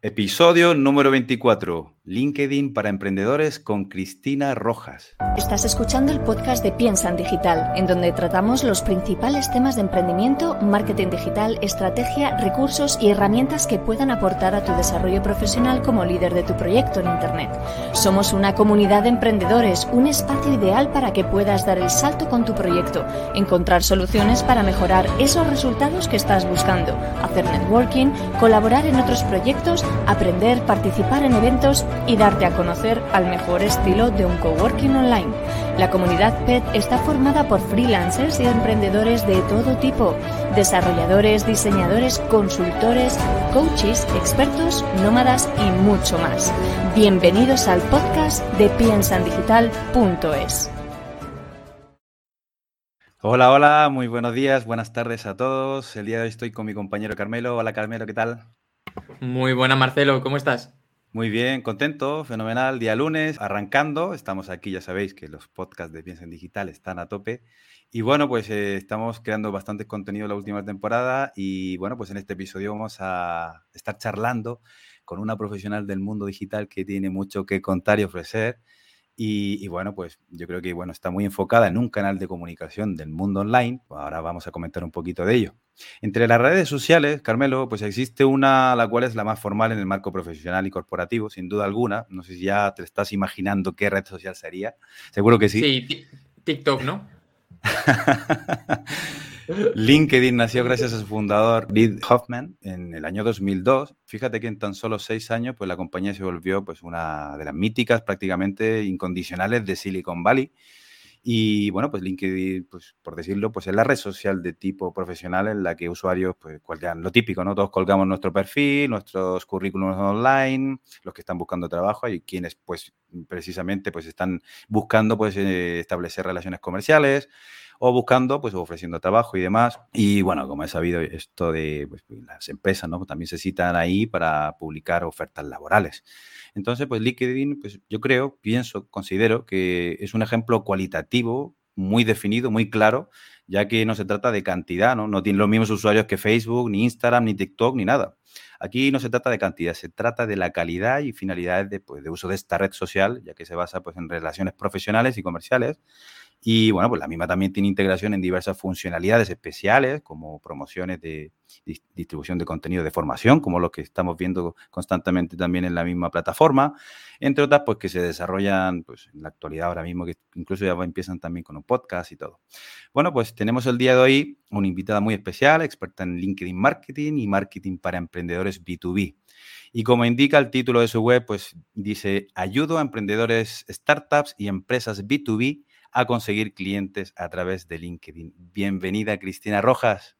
Episodio número 24. LinkedIn para emprendedores con Cristina Rojas. Estás escuchando el podcast de Piensa en Digital, en donde tratamos los principales temas de emprendimiento, marketing digital, estrategia, recursos y herramientas que puedan aportar a tu desarrollo profesional como líder de tu proyecto en Internet. Somos una comunidad de emprendedores, un espacio ideal para que puedas dar el salto con tu proyecto, encontrar soluciones para mejorar esos resultados que estás buscando, hacer networking, colaborar en otros proyectos, aprender, participar en eventos y darte a conocer al mejor estilo de un coworking online. La comunidad PET está formada por freelancers y emprendedores de todo tipo, desarrolladores, diseñadores, consultores, coaches, expertos, nómadas y mucho más. Bienvenidos al podcast de piensandigital.es. Hola, hola, muy buenos días, buenas tardes a todos. El día de hoy estoy con mi compañero Carmelo. Hola Carmelo, ¿qué tal? Muy buena Marcelo, ¿cómo estás? Muy bien, contento, fenomenal. Día lunes, arrancando. Estamos aquí, ya sabéis que los podcasts de Piensa en Digital están a tope. Y bueno, pues eh, estamos creando bastante contenido la última temporada. Y bueno, pues en este episodio vamos a estar charlando con una profesional del mundo digital que tiene mucho que contar y ofrecer. Y, y, bueno, pues yo creo que bueno, está muy enfocada en un canal de comunicación del mundo online. Ahora vamos a comentar un poquito de ello. Entre las redes sociales, Carmelo, pues existe una, la cual es la más formal en el marco profesional y corporativo, sin duda alguna. No sé si ya te estás imaginando qué red social sería. Seguro que sí. Sí, TikTok, ¿no? LinkedIn nació gracias a su fundador, Reid Hoffman, en el año 2002. Fíjate que en tan solo seis años, pues la compañía se volvió pues, una de las míticas, prácticamente incondicionales de Silicon Valley y bueno, pues LinkedIn, pues por decirlo, pues es la red social de tipo profesional en la que usuarios, pues cuelgan lo típico, ¿no? Todos colgamos nuestro perfil, nuestros currículums online, los que están buscando trabajo y quienes pues precisamente pues están buscando pues eh, establecer relaciones comerciales o buscando, pues ofreciendo trabajo y demás. Y bueno, como he sabido, esto de pues, las empresas, ¿no? También se citan ahí para publicar ofertas laborales. Entonces, pues LinkedIn, pues yo creo, pienso, considero que es un ejemplo cualitativo muy definido, muy claro, ya que no se trata de cantidad, ¿no? No tiene los mismos usuarios que Facebook, ni Instagram, ni TikTok, ni nada. Aquí no se trata de cantidad, se trata de la calidad y finalidades de, pues, de uso de esta red social, ya que se basa pues, en relaciones profesionales y comerciales, y bueno, pues la misma también tiene integración en diversas funcionalidades especiales, como promociones de distribución de contenido de formación, como lo que estamos viendo constantemente también en la misma plataforma, entre otras, pues que se desarrollan pues, en la actualidad ahora mismo, que incluso ya empiezan también con un podcast y todo. Bueno, pues tenemos el día de hoy una invitada muy especial, experta en LinkedIn Marketing y Marketing para Emprendedores B2B. Y como indica el título de su web, pues dice, ayudo a emprendedores, startups y empresas B2B a conseguir clientes a través de LinkedIn. Bienvenida, Cristina Rojas.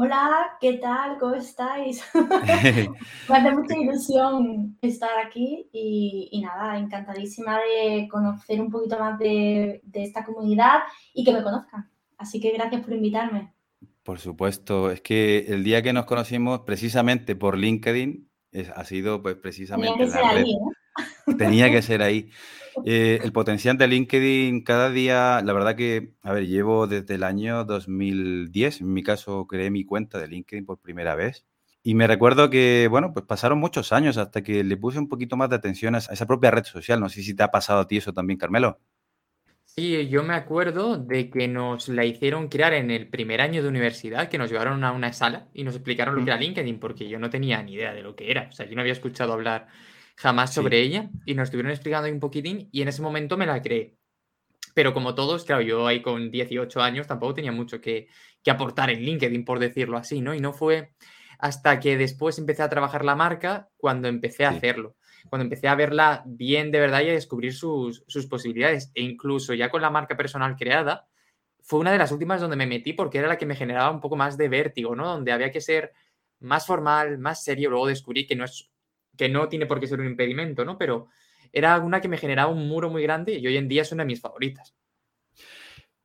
Hola, ¿qué tal? ¿Cómo estáis? Me hace mucha ilusión estar aquí y, nada, encantadísima de conocer un poquito más de, esta comunidad y que me conozcan. Así que gracias por invitarme. Por supuesto, es que el día que nos conocimos precisamente por LinkedIn ha sido pues precisamente Tenía que ser ahí. Tenía que ser ahí. Eh, el potencial de LinkedIn cada día, la verdad que, a ver, llevo desde el año 2010, en mi caso creé mi cuenta de LinkedIn por primera vez. Y me recuerdo que, bueno, pues pasaron muchos años hasta que le puse un poquito más de atención a esa propia red social. No sé si te ha pasado a ti eso también, Carmelo. Sí, yo me acuerdo de que nos la hicieron crear en el primer año de universidad, que nos llevaron a una sala y nos explicaron lo que era LinkedIn, porque yo no tenía ni idea de lo que era. O sea, yo no había escuchado hablar jamás sobre ella y nos estuvieron explicando ahí un poquitín y en ese momento me la creé. Pero como todos, claro, yo ahí con 18 años tampoco tenía mucho que, aportar en LinkedIn, por decirlo así, ¿no? Y no fue hasta que después empecé a trabajar la marca cuando empecé a hacerlo, cuando empecé a verla bien de verdad y a descubrir sus, sus posibilidades. E incluso ya con la marca personal creada, fue una de las últimas donde me metí porque era la que me generaba un poco más de vértigo, ¿no? Donde había que ser más formal, más serio. Luego descubrí que no es que no tiene por qué ser un impedimento, ¿no? Pero era una que me generaba un muro muy grande y hoy en día es una de mis favoritas.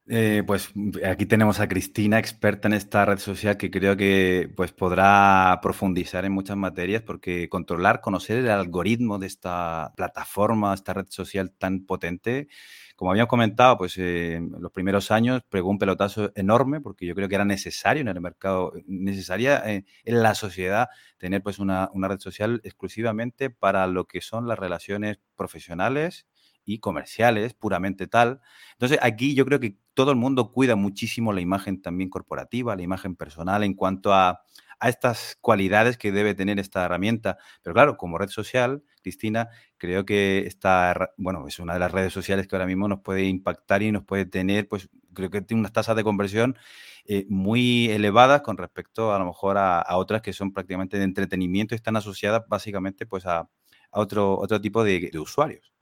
Eh, pues aquí tenemos a Cristina, experta en esta red social, que creo que pues, podrá profundizar en muchas materias, porque controlar, conocer el algoritmo de esta plataforma, esta red social tan potente, como habíamos comentado, pues eh, en los primeros años pegó un pelotazo enorme, porque yo creo que era necesario en el mercado, necesaria eh, en la sociedad tener pues una, una red social exclusivamente para lo que son las relaciones profesionales y comerciales, puramente tal. Entonces, aquí yo creo que todo el mundo cuida muchísimo la imagen también corporativa, la imagen personal en cuanto a, estas cualidades que debe tener esta herramienta. Pero claro, como red social, Cristina, creo que esta, bueno, es una de las redes sociales que ahora mismo nos puede impactar y nos puede tener, pues creo que tiene unas tasas de conversión eh, muy elevadas con respecto a lo mejor a, otras que son prácticamente de entretenimiento y están asociadas básicamente pues a, otro, otro tipo de usuarios.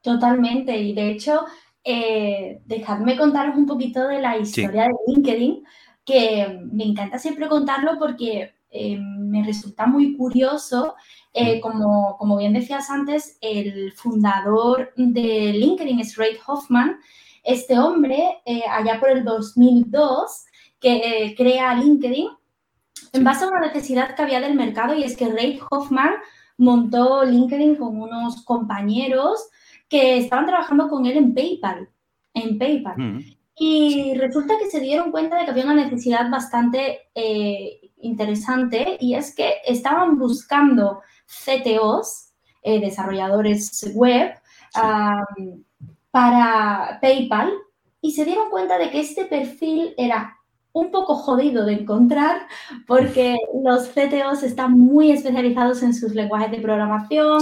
Totalmente, y de hecho, eh, dejadme contaros un poquito de la historia de LinkedIn, que me encanta siempre contarlo porque eh, me resulta muy curioso. Eh, como, como, bien decías antes, el fundador de LinkedIn es Ray Hoffman. Este hombre, allá por el 2002, que crea LinkedIn en base a una necesidad que había del mercado y es que Ray Hoffman montó LinkedIn con unos compañeros que estaban trabajando con él en PayPal, en PayPal. Mm. Y resulta que se dieron cuenta de que había una necesidad bastante eh, interesante y es que estaban buscando CTOs, eh, desarrolladores web, para PayPal y se dieron cuenta de que este perfil era un poco jodido de encontrar porque los CTOs están muy especializados en sus lenguajes de programación,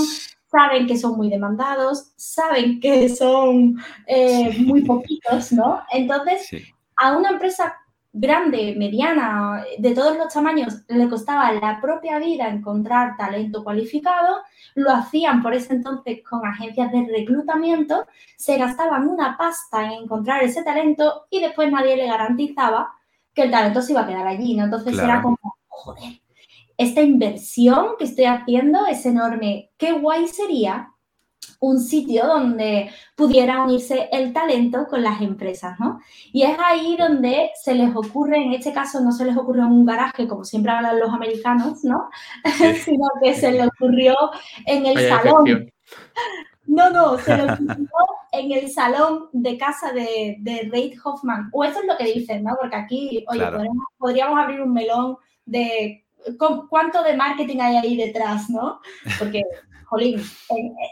saben que son muy demandados, saben que son eh, muy poquitos, ¿no? Entonces, a una empresa grande, mediana, de todos los tamaños, le costaba la propia vida encontrar talento cualificado, lo hacían por ese entonces con agencias de reclutamiento, se gastaban una pasta en encontrar ese talento y después nadie le garantizaba que el talento se iba a quedar allí, ¿no? Entonces era como, joder, esta inversión que estoy haciendo es enorme. Qué guay sería un sitio donde pudiera unirse el talento con las empresas, ¿no? Y es ahí donde se les ocurre, en este caso no se les ocurrió en un garaje, como siempre hablan los americanos, ¿no? Sino que se les ocurrió en el salón. No, no, se les ocurrió en el salón de casa de, de Reid Hoffman. O eso es lo que dicen, ¿no? Porque aquí, oye, podríamos abrir un melón de cuánto de marketing hay ahí detrás, ¿no? Porque, jolín,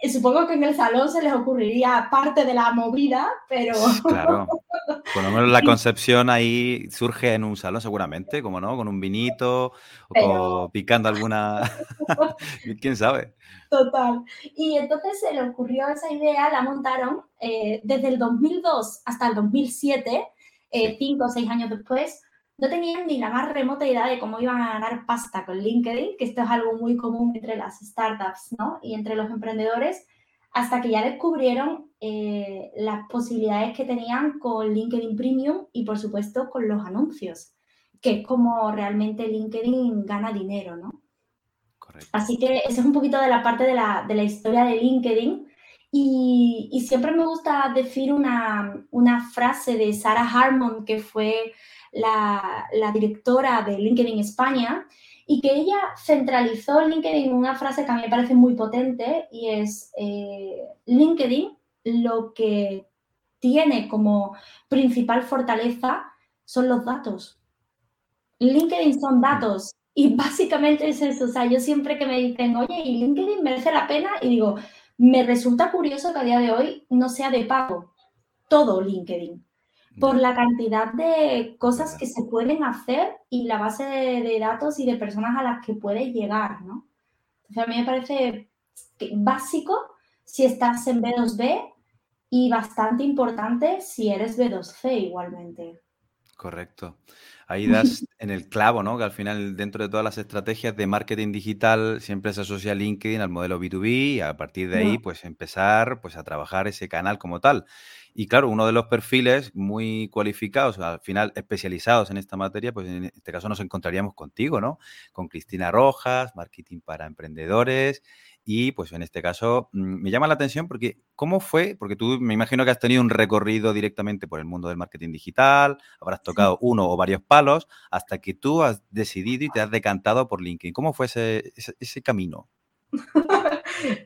eh, supongo que en el salón se les ocurriría parte de la movida, pero... Claro, por lo menos la concepción ahí surge en un salón seguramente, como no, con un vinito o picando alguna... ¿Quién sabe? Total. Y entonces se le ocurrió esa idea, la montaron eh, desde el 2002 hasta el 2007, eh, cinco o seis años después, no tenían ni la más remota idea de cómo iban a ganar pasta con LinkedIn, que esto es algo muy común entre las startups ¿no? y entre los emprendedores, hasta que ya descubrieron eh, las posibilidades que tenían con LinkedIn Premium y por supuesto con los anuncios, que es como realmente LinkedIn gana dinero, ¿no? Correcto. Así que eso es un poquito de la parte de la, de la historia de LinkedIn. Y, y, siempre me gusta decir una, una frase de Sarah Harmon, que fue la, directora de LinkedIn España, y que ella centralizó LinkedIn en una frase que a mí me parece muy potente y es eh, LinkedIn lo que tiene como principal fortaleza son los datos. LinkedIn son datos y básicamente es eso. O sea, yo siempre que me dicen, oye, ¿y LinkedIn merece la pena? Y digo, me resulta curioso que a día de hoy no sea de pago todo LinkedIn por la cantidad de cosas que se pueden hacer y la base de, datos y de personas a las que puedes llegar, ¿no? Entonces a mí me parece básico si estás en B2B y bastante importante si eres B2C igualmente. Correcto. Ahí das en el clavo, ¿no? Que al final, dentro de todas las estrategias de marketing digital, siempre se asocia LinkedIn al modelo B2B y a partir de ahí, pues empezar pues, a trabajar ese canal como tal. Y claro, uno de los perfiles muy cualificados, al final especializados en esta materia, pues en este caso nos encontraríamos contigo, ¿no? Con Cristina Rojas, Marketing para Emprendedores. Y pues en este caso mm, me llama la atención porque ¿cómo fue? Porque tú me imagino que has tenido un recorrido directamente por el mundo del marketing digital, habrás tocado uno o varios palos hasta que tú has decidido y te has decantado por LinkedIn. ¿Cómo fue ese, ese camino?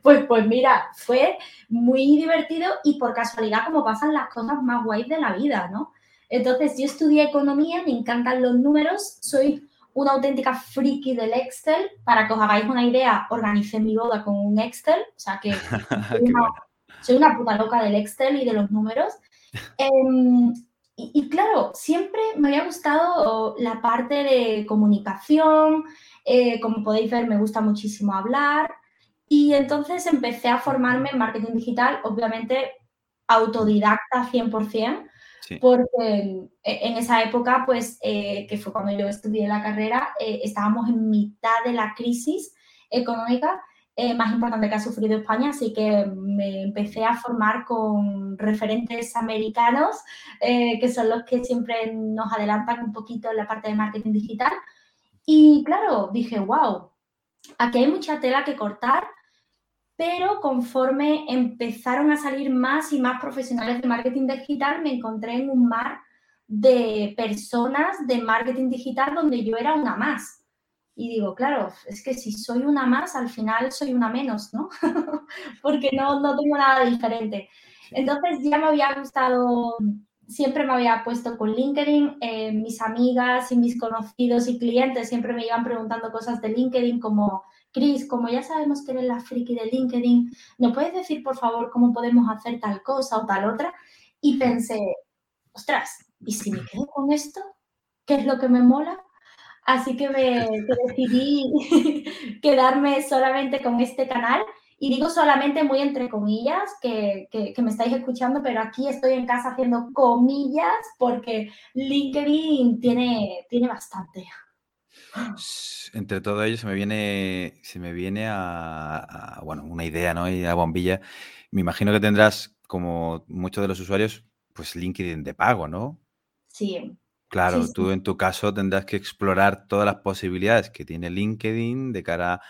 Pues, pues mira, fue muy divertido y por casualidad como pasan las cosas más guays de la vida, ¿no? Entonces yo estudié economía, me encantan los números, soy una auténtica friki del Excel. Para que os hagáis una idea, organicé mi boda con un Excel, o sea que soy, una, puta loca del Excel y de los números. Em, y, claro, siempre me había gustado la parte de comunicación, eh, como podéis ver, me gusta muchísimo hablar. Y entonces empecé a formarme en marketing digital, obviamente autodidacta 100%, porque en esa época, pues, eh, que fue cuando yo estudié la carrera, eh, estábamos en mitad de la crisis económica más importante que ha sufrido España, así que me empecé a formar con referentes americanos, que son los que siempre nos adelantan un poquito en la parte de marketing digital. Y claro, dije, wow, aquí hay mucha tela que cortar pero conforme empezaron a salir más y más profesionales de marketing digital, me encontré en un mar de personas de marketing digital donde yo era una más. Y digo, claro, es que si soy una más, al final soy una menos, ¿no? Porque no, no tengo nada diferente. Entonces ya me había gustado, siempre me había puesto con LinkedIn, eh, mis amigas y mis conocidos y clientes siempre me iban preguntando cosas de LinkedIn como Como ya sabemos que eres la friki de LinkedIn, ¿no puedes decir, por favor, cómo podemos hacer tal cosa o tal otra? Y pensé, ostras, ¿y si me quedo con esto? ¿Qué es lo que me mola? Así que me decidí quedarme solamente con este canal. Y digo solamente muy entre comillas, que, que, me estáis escuchando, pero aquí estoy en casa haciendo comillas porque LinkedIn tiene, tiene bastante. Entre todo ello se me viene, se me viene a, bueno, una idea, ¿no? Y a bombilla. Me imagino que tendrás, como muchos de los usuarios, pues LinkedIn de pago, ¿no? Sí. Claro, tú en tu caso tendrás que explorar todas las posibilidades que tiene LinkedIn de cara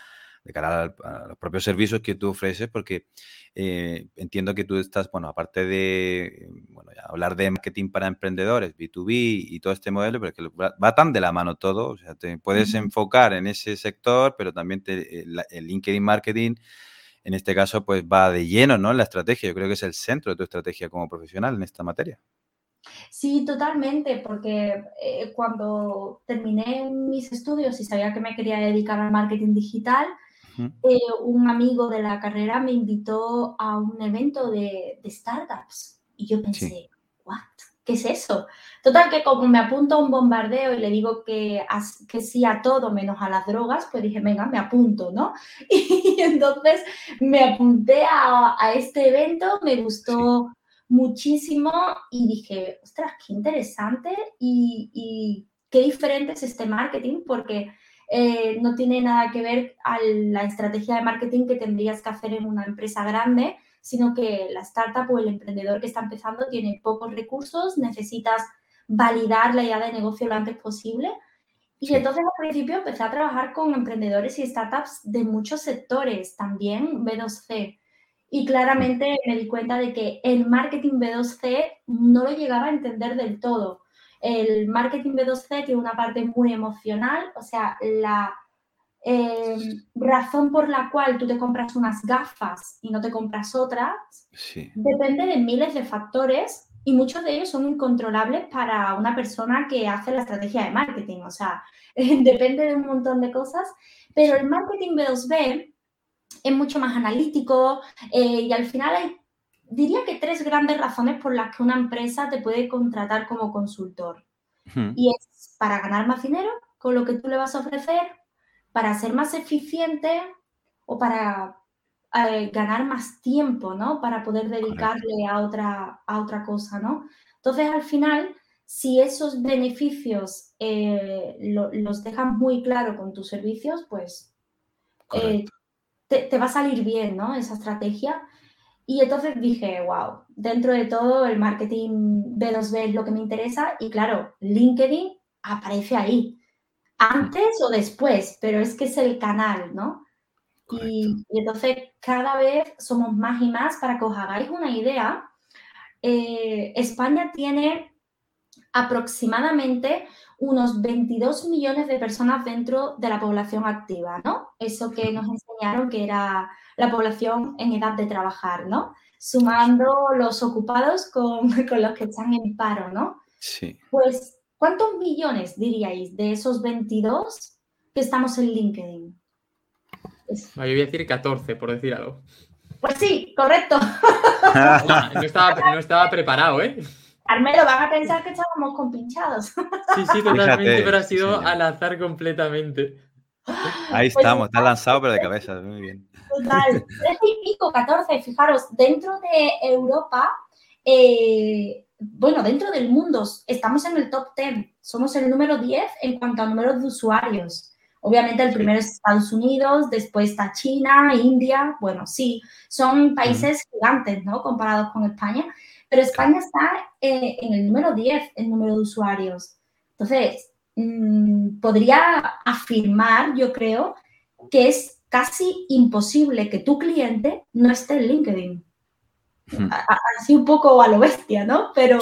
de cara a, los propios servicios que tú ofreces, porque eh, entiendo que tú estás, bueno, aparte de bueno, hablar de marketing para emprendedores, B2B y todo este modelo, pero que va, tan de la mano todo, o sea, te puedes enfocar en ese sector, pero también el, LinkedIn Marketing, en este caso, pues va de lleno, ¿no? En la estrategia, yo creo que es el centro de tu estrategia como profesional en esta materia. Sí, totalmente, porque eh, cuando terminé mis estudios y sabía que me quería dedicar al marketing digital, eh, un amigo de la carrera me invitó a un evento de, startups y yo pensé, ¿what? ¿Qué es eso? Total, que como me apunto a un bombardeo y le digo que, que sí a todo menos a las drogas, pues dije, venga, me apunto, ¿no? Y entonces me apunté a, este evento, me gustó muchísimo y dije, ostras, qué interesante y, y qué diferente es este marketing, porque eh, no tiene nada que ver a la estrategia de marketing que tendrías que hacer en una empresa grande, sino que la startup o el emprendedor que está empezando tiene pocos recursos, necesitas validar la idea de negocio lo antes posible. Y entonces al principio empecé a trabajar con emprendedores y startups de muchos sectores, también B2C. Y claramente me di cuenta de que el marketing B2C no lo llegaba a entender del todo. El marketing B2C tiene una parte muy emocional, o sea, la eh, razón por la cual tú te compras unas gafas y no te compras otras depende de miles de factores y muchos de ellos son incontrolables para una persona que hace la estrategia de marketing, o sea, depende de un montón de cosas, pero el marketing B2B es mucho más analítico eh, y al final hay diría que tres grandes razones por las que una empresa te puede contratar como consultor. Y es para ganar más dinero con lo que tú le vas a ofrecer, para ser más eficiente o para eh, ganar más tiempo, ¿no? Para poder dedicarle a otra, a otra cosa, ¿no? Entonces, al final, si esos beneficios eh, los dejan muy claro con tus servicios, pues eh, te, te, va a salir bien, ¿no? Esa estrategia. Y entonces dije, wow, dentro de todo el marketing B2B es lo que me interesa y claro, LinkedIn aparece ahí, antes o después, pero es que es el canal, ¿no? Y, entonces cada vez somos más y más, para que os hagáis una idea, eh, España tiene aproximadamente unos 22 millones de personas dentro de la población activa, ¿no? Eso que nos enseñaron que era la población en edad de trabajar, ¿no? Sumando los ocupados con, con los que están en paro, ¿no? Sí. Pues, ¿cuántos millones diríais de esos 22 que estamos en LinkedIn? yo voy a decir 14, por decir algo. Pues sí, correcto. no, estaba, no estaba preparado, ¿eh? Carmelo, van a pensar que estábamos compinchados. Sí, sí, totalmente, pero ha sido al azar completamente. Ahí pues estamos, está lanzado, pero de cabeza, muy bien. Total, 13 y pico, 14, fijaros, dentro de Europa, eh, bueno, dentro del mundo, estamos en el top 10, somos el número 10 en cuanto a números de usuarios. Obviamente el primero es Estados Unidos, después está China, India, bueno, sí, son países gigantes, ¿no? Comparados con España, pero España está eh, en el número 10 en número de usuarios. Entonces, mm, podría afirmar, yo creo, que es casi imposible que tu cliente no esté en LinkedIn. Hmm. Así un poco a lo bestia, ¿no? Pero,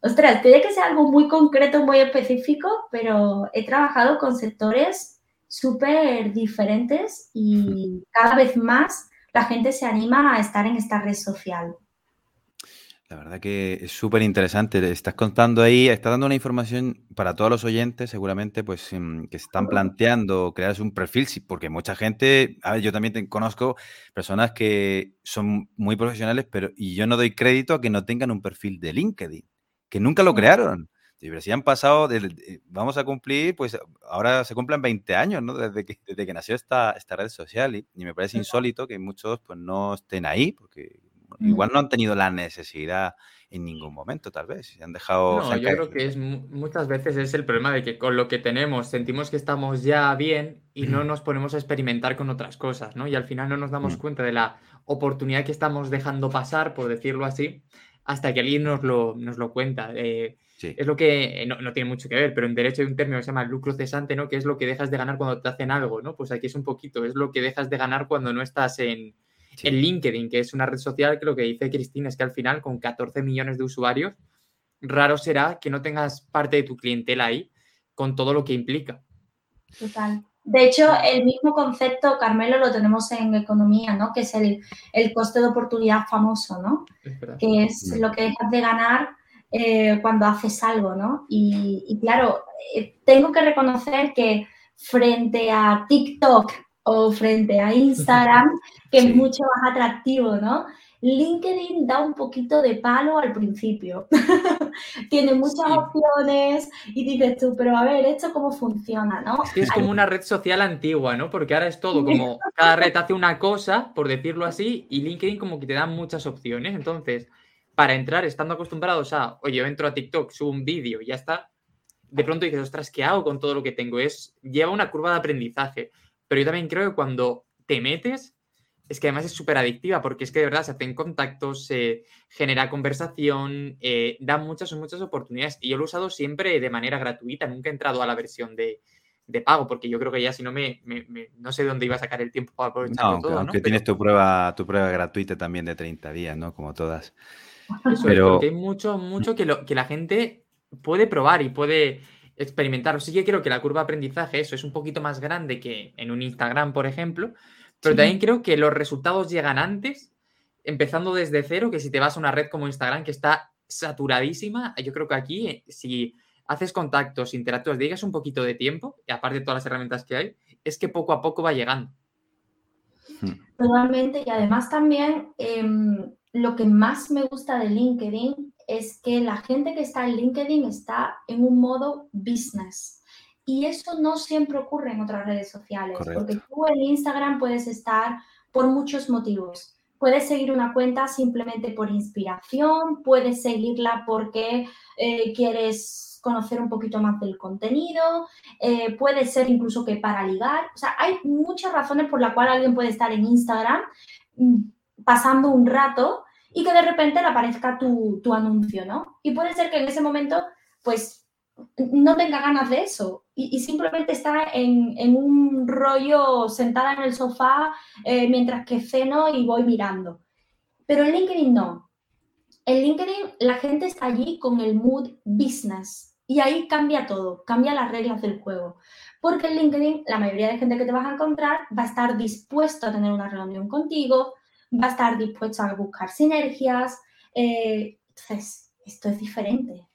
ostras, tiene que ser algo muy concreto, muy específico, pero he trabajado con sectores súper diferentes y hmm. cada vez más la gente se anima a estar en esta red social. La verdad que es súper interesante. Estás contando ahí, estás dando una información para todos los oyentes, seguramente, pues em, que se están planteando crear un perfil, porque mucha gente, a ver, yo también conozco personas que son muy profesionales, pero y yo no doy crédito a que no tengan un perfil de LinkedIn, que nunca lo crearon. pero si han pasado, vamos a cumplir, pues ahora se cumplen 20 años, ¿no? Desde que, desde que nació esta, esta red social y, y me parece insólito que muchos pues no estén ahí, porque Igual no han tenido la necesidad en ningún momento, tal vez. Se han dejado. No, yo creo que es muchas veces es el problema de que con lo que tenemos sentimos que estamos ya bien y no nos ponemos a experimentar con otras cosas, ¿no? Y al final no nos damos cuenta de la oportunidad que estamos dejando pasar, por decirlo así, hasta que alguien nos lo, nos lo cuenta. Eh, es lo que no, no, tiene mucho que ver, pero en derecho hay un término que se llama lucro cesante, ¿no? Que es lo que dejas de ganar cuando te hacen algo, ¿no? Pues aquí es un poquito, es lo que dejas de ganar cuando no estás en, en LinkedIn, que es una red social que lo que dice Cristina es que al final con 14 millones de usuarios, raro será que no tengas parte de tu clientela ahí con todo lo que implica. Total. De hecho, el mismo concepto, Carmelo, lo tenemos en economía, ¿no? Que es el, coste de oportunidad famoso, ¿no? que es lo que dejas de ganar eh, cuando haces algo, ¿no? y claro, eh, tengo que reconocer que frente a TikTok o frente a Instagram, que es mucho más atractivo, ¿no? LinkedIn da un poquito de palo al principio. Tiene muchas opciones y dices tú, pero a ver, ¿esto cómo funciona, no? Es, es como una red social antigua, ¿no? Porque ahora es todo como cada red hace una cosa, por decirlo así, y LinkedIn como que te da muchas opciones. Entonces, para entrar, estando acostumbrados a, oye, yo entro a TikTok, subo un vídeo y ya está, de pronto dices, ostras, ¿qué hago con todo lo que tengo? Es, lleva una curva de aprendizaje. Pero yo también creo que cuando te metes, es que además es súper adictiva porque es que de verdad se hacen contactos, se genera conversación, eh, da muchas, muchas oportunidades. Y yo lo he usado siempre de manera gratuita, nunca he entrado a la versión de, pago, porque yo creo que ya si no me, no sé dónde iba a sacar el tiempo para aprovechar no, todo. Aunque tienes tu prueba, tu prueba gratuita también de 30 días, ¿no? Como todas. Pero... hay mucho, mucho que, lo, que la gente puede probar y puede experimentar. Sí que creo que la curva de aprendizaje, eso es un poquito más grande que en un Instagram, por ejemplo, pero también creo que los resultados llegan antes, empezando desde cero, que si te vas a una red como Instagram que está saturadísima, yo creo que aquí, eh, si haces contactos, interactúas, dedicas un poquito de tiempo, y aparte de todas las herramientas que hay, es que poco a poco va llegando. Hmm. Totalmente, y además también em, lo que más me gusta de LinkedIn es que la gente que está en LinkedIn está en un modo business. Y eso no siempre ocurre en otras redes sociales, porque tú en Instagram puedes estar por muchos motivos. Puedes seguir una cuenta simplemente por inspiración, puedes seguirla porque eh, quieres conocer un poquito más del contenido, eh, puede ser incluso que para ligar. O sea, hay muchas razones por las cuales alguien puede estar en Instagram mm, pasando un rato y que de repente le aparezca tu, anuncio, ¿no? Y puede ser que en ese momento, pues, no tenga ganas de eso y, simplemente está en, un rollo sentada en el sofá eh, mientras que ceno y voy mirando. Pero en LinkedIn no. En LinkedIn la gente está allí con el mood business y ahí cambia todo, cambia las reglas del juego. Porque en LinkedIn la mayoría de gente que te vas a encontrar va a estar dispuesto a tener una reunión contigo, va a estar dispuesto a buscar sinergias. Eh, entonces, esto es diferente.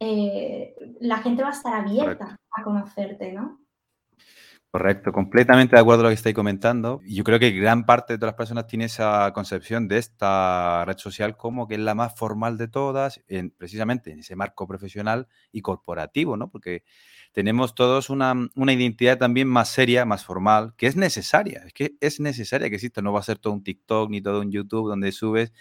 Eh, la gente va a estar abierta a conocerte, ¿no? Correcto, completamente de acuerdo con lo que estáis comentando. Yo creo que gran parte de todas las personas tiene esa concepción de esta red social como que es la más formal de todas, en, precisamente en ese marco profesional y corporativo, ¿no? Porque tenemos todos una, una, identidad también más seria, más formal, que es necesaria. Es que es necesaria que exista. No va a ser todo un TikTok ni todo un YouTube donde subes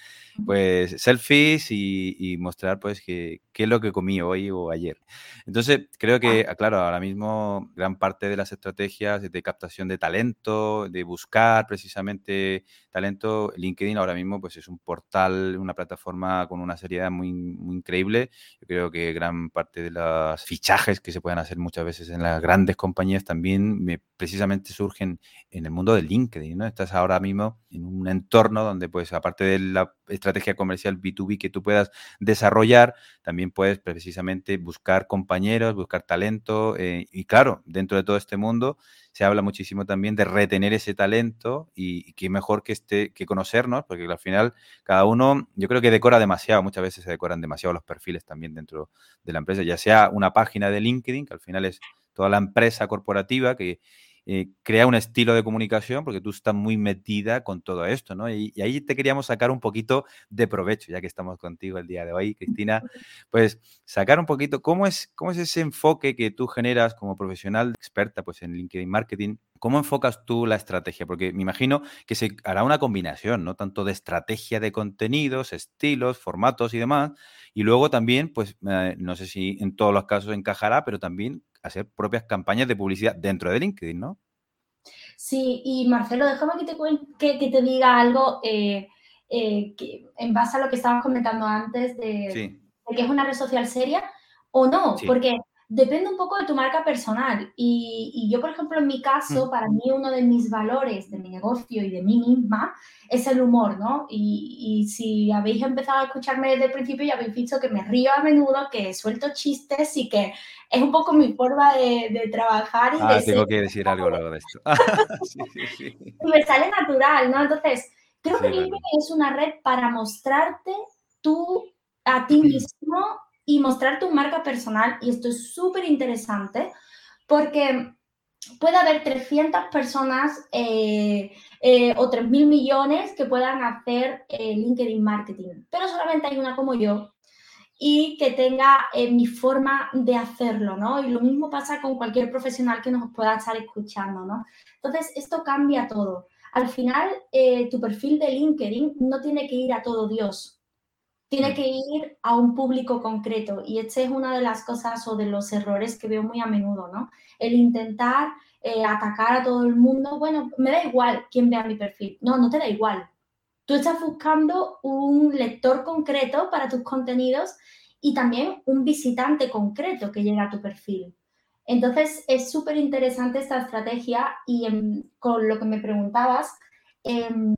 pues selfies y, mostrar pues qué es lo que comí hoy o ayer. Entonces, creo que, ah. claro, ahora mismo gran parte de las estrategias de captación de talento, de buscar precisamente talento, LinkedIn ahora mismo pues es un portal, una plataforma con una seriedad muy, muy increíble. Yo creo que gran parte de los fichajes que se pueden hacer muchas veces en las grandes compañías también me, precisamente surgen en el mundo de LinkedIn, ¿no? Estás ahora mismo en un entorno donde pues aparte de la estrategia comercial B2B que tú puedas desarrollar, también puedes precisamente buscar compañeros, buscar talento eh, y claro, dentro de todo este mundo se habla muchísimo también de retener ese talento y, qué mejor que este que conocernos, porque al final cada uno, yo creo que decora demasiado, muchas veces se decoran demasiado los perfiles también dentro de la empresa, ya sea una página de LinkedIn, que al final es toda la empresa corporativa que eh, crea un estilo de comunicación, porque tú estás muy metida con todo esto, ¿no? Y, ahí te queríamos sacar un poquito de provecho, ya que estamos contigo el día de hoy, Cristina, pues sacar un poquito cómo es, cómo es ese enfoque que tú generas como profesional experta pues, en LinkedIn Marketing. ¿Cómo enfocas tú la estrategia? Porque me imagino que se hará una combinación, ¿no? Tanto de estrategia de contenidos, estilos, formatos y demás. Y luego también, pues, eh, no sé si en todos los casos encajará, pero también hacer propias campañas de publicidad dentro de LinkedIn, ¿no? Sí, y Marcelo, déjame que te, que, te diga algo eh, eh, que, en base a lo que estabas comentando antes de, que es una red social seria o no, porque depende un poco de tu marca personal. Y, yo, por ejemplo, en mi caso, mm. para mí uno de mis valores de mi negocio y de mí misma es el humor, ¿no? Y, si habéis empezado a escucharme desde el principio, ya habéis visto que me río a menudo, que suelto chistes y que es un poco mi forma de, trabajar. Y ah, tengo que decir algo luego de esto. Y me sale natural, ¿no? Entonces, creo que LinkedIn es una red para mostrarte tú a ti mismo y mostrar tu marca personal. Y esto es súper interesante porque puede haber 300 personas eh, eh, o 3.000 millones que puedan hacer eh, LinkedIn Marketing, pero solamente hay una como yo y que tenga mi forma de hacerlo, ¿no? Y lo mismo pasa con cualquier profesional que nos pueda estar escuchando, ¿no? Entonces, esto cambia todo. Al final, tu perfil de LinkedIn no tiene que ir a todo Dios tiene mm. que ir a un público concreto y este es una de las cosas o de los errores que veo muy a menudo, ¿no? El intentar eh, atacar a todo el mundo, bueno, me da igual quién vea mi perfil, no, no te da igual. Tú estás buscando un lector concreto para tus contenidos y también un visitante concreto que llega a tu perfil. Entonces, es súper interesante esta estrategia y con lo que me preguntabas, em,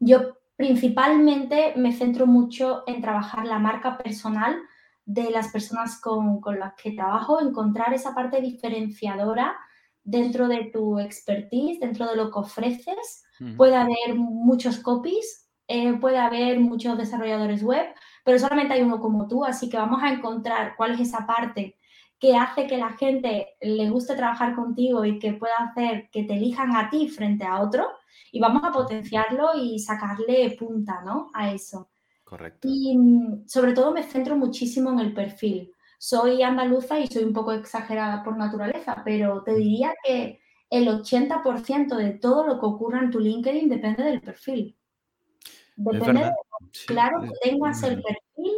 yo Principalmente me centro mucho en trabajar la marca personal de las personas con, las que trabajo, encontrar esa parte diferenciadora dentro de tu expertise, dentro de lo que ofreces. Puede haber muchos copies, eh, puede haber muchos desarrolladores web, pero solamente hay uno como tú, así que vamos a encontrar cuál es esa parte que hace que la gente le guste trabajar contigo y que pueda hacer que te elijan a ti frente a otro y vamos a potenciarlo y sacarle punta, ¿no? A eso. Correcto. Y mm, sobre todo me centro muchísimo en el perfil. Soy andaluza y soy un poco exagerada por naturaleza, pero te diría que el 80% de todo lo que ocurra en tu LinkedIn depende del perfil. Depende de, claro, que tengas el perfil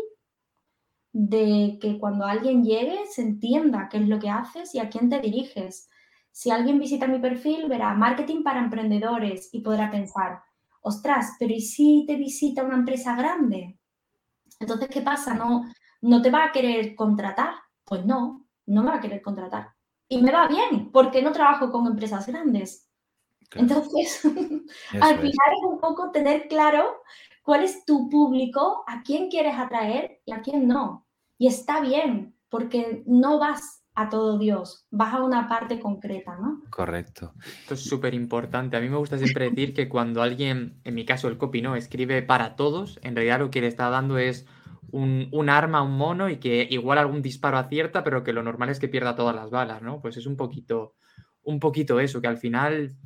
de que cuando alguien llegue se entienda qué es lo que haces y a quién te diriges. Si alguien visita mi perfil, verá marketing para emprendedores y podrá pensar, ostras, pero ¿y si te visita una empresa grande? Entonces, ¿qué pasa? ¿No, no te va a querer contratar? Pues no, no me va a querer contratar. Y me va bien, porque no trabajo con empresas grandes. Entonces, al final es un poco tener claro cuál es tu público, a quién quieres atraer y a quién no. Y está bien, porque no vas a todo Dios, vas a una parte concreta, ¿no? Correcto. Esto es súper importante. A mí me gusta siempre decir que cuando alguien, en mi caso el copy, ¿no? Escribe para todos, en realidad lo que le está dando es un, un, arma, un mono y que igual algún disparo acierta, pero que lo normal es que pierda todas las balas, ¿no? Pues es un poquito, un poquito eso, que al final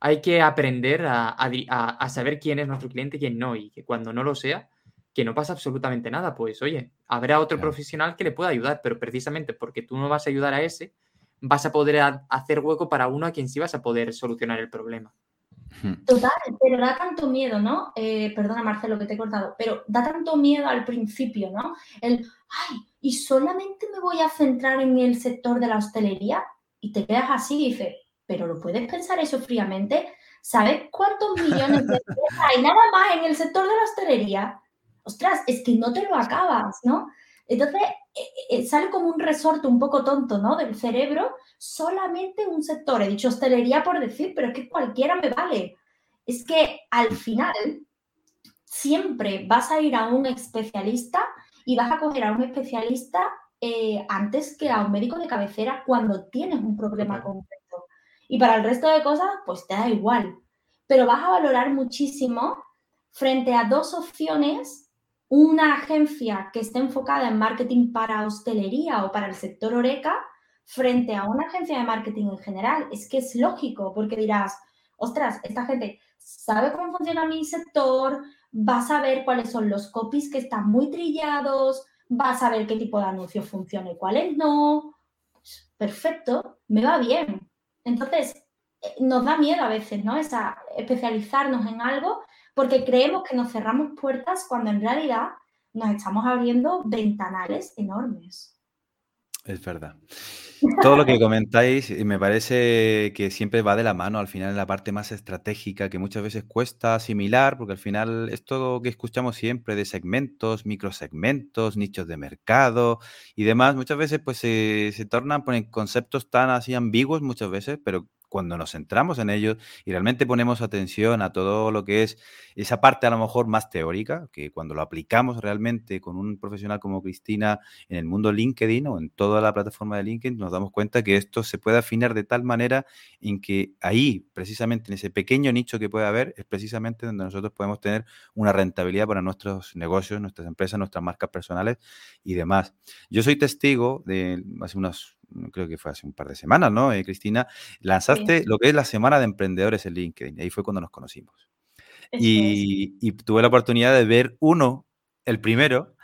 hay que aprender a, a, saber quién es nuestro cliente y quién no, y que cuando no lo sea, que no pasa absolutamente nada, pues oye, habrá otro profesional que le pueda ayudar, pero precisamente porque tú no vas a ayudar a ese, vas a poder hacer hueco para uno a quien sí vas a poder solucionar el problema. Total, pero da tanto miedo, ¿no? Eh, perdona, Marcelo, que te he cortado, pero da tanto miedo al principio, ¿no? El, ay, ¿y solamente me voy a centrar en el sector de la hostelería? Y te quedas así y dices, pero ¿lo puedes pensar eso fríamente? ¿Sabes cuántos millones de hay nada más en el sector de la hostelería? Ostras, es que no te lo acabas, ¿no? Entonces eh, eh, sale como un resorte un poco tonto, ¿no? Del cerebro, solamente un sector. He dicho hostelería por decir, pero es que cualquiera me vale. Es que al final siempre vas a ir a un especialista y vas a coger a un especialista eh, antes que a un médico de cabecera cuando tienes un problema concreto. Y para el resto de cosas, pues te da igual. Pero vas a valorar muchísimo frente a dos opciones, una agencia que esté enfocada en marketing para hostelería o para el sector oreca, frente a una agencia de marketing en general. Es que es lógico, porque dirás, ostras, esta gente sabe cómo funciona mi sector, va a saber cuáles son los copies que están muy trillados, va a saber qué tipo de anuncio funciona y cuáles no. Perfecto, me va bien. Entonces, eh, nos da miedo a veces, ¿no? Esa, especializarnos en algo porque creemos que nos cerramos puertas cuando en realidad nos estamos abriendo ventanales enormes. Es verdad. Todo lo que comentáis me parece que siempre va de la mano al final en la parte más estratégica que muchas veces cuesta asimilar porque al final es todo que escuchamos siempre de segmentos, microsegmentos, nichos de mercado y demás. Muchas veces pues se, tornan ponen conceptos tan así ambiguos muchas veces, pero cuando nos centramos en ellos y realmente ponemos atención a todo lo que es esa parte a lo mejor más teórica, que cuando lo aplicamos realmente con un profesional como Cristina en el mundo LinkedIn o en toda la plataforma de LinkedIn, nos damos cuenta que esto se puede afinar de tal manera en que ahí, precisamente en ese pequeño nicho que puede haber, es precisamente donde nosotros podemos tener una rentabilidad para nuestros negocios, nuestras empresas, nuestras marcas personales y demás. Yo soy testigo de hace unos creo que fue hace un par de semanas, ¿no? Eh, Cristina, lanzaste lo que es la Semana de Emprendedores en LinkedIn. Y ahí fue cuando nos conocimos. Y, tuve la oportunidad de ver uno, el primero,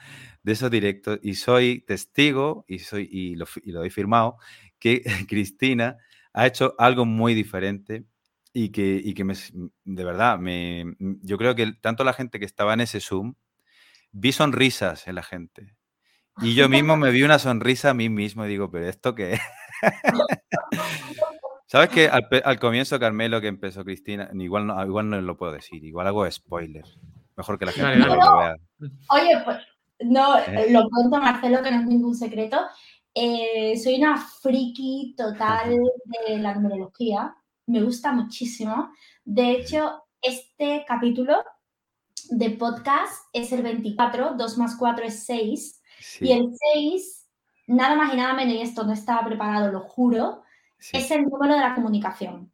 de esos directos. Y soy testigo, y, soy, y, lo, y lo he firmado, que Cristina ha hecho algo muy diferente y que, y que me, de verdad, me, yo creo que tanto la gente que estaba en ese Zoom, vi sonrisas en la gente. Y yo mismo me vi una sonrisa a mí mismo y digo, pero ¿esto qué es? ¿Sabes que al, comienzo, Carmelo, que empezó Cristina, igual no, igual no lo puedo decir, igual hago spoiler. Mejor que la gente no, lo vea. Oye, pues no, eh. lo cuento Marcelo, que no es ningún secreto. Eh, soy una friki total de la numerología. Me gusta muchísimo. De hecho, este capítulo de podcast es el 24, 2 más 4 es 6. Y el 6, nada más y nada menos, y esto no estaba preparado, lo juro, es el número de la comunicación.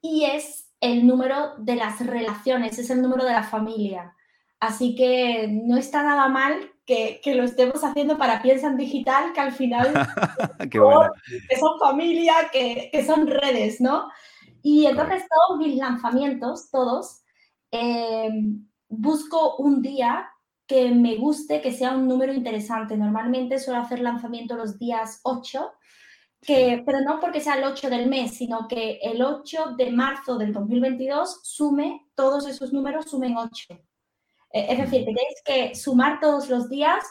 Y es el número de las relaciones, es el número de la familia. Así que no está nada mal que, lo estemos haciendo para Piensan Digital, que al final que son familia, que, son redes, ¿no? Y entonces todos mis lanzamientos, todos, eh, busco un día que me guste, que sea un número interesante. Normalmente suelo hacer lanzamiento los días 8, que, pero no porque sea el 8 del mes, sino que el 8 de marzo del 2022 sume, todos esos números sumen 8. Eh, es decir, tenéis que sumar todos los días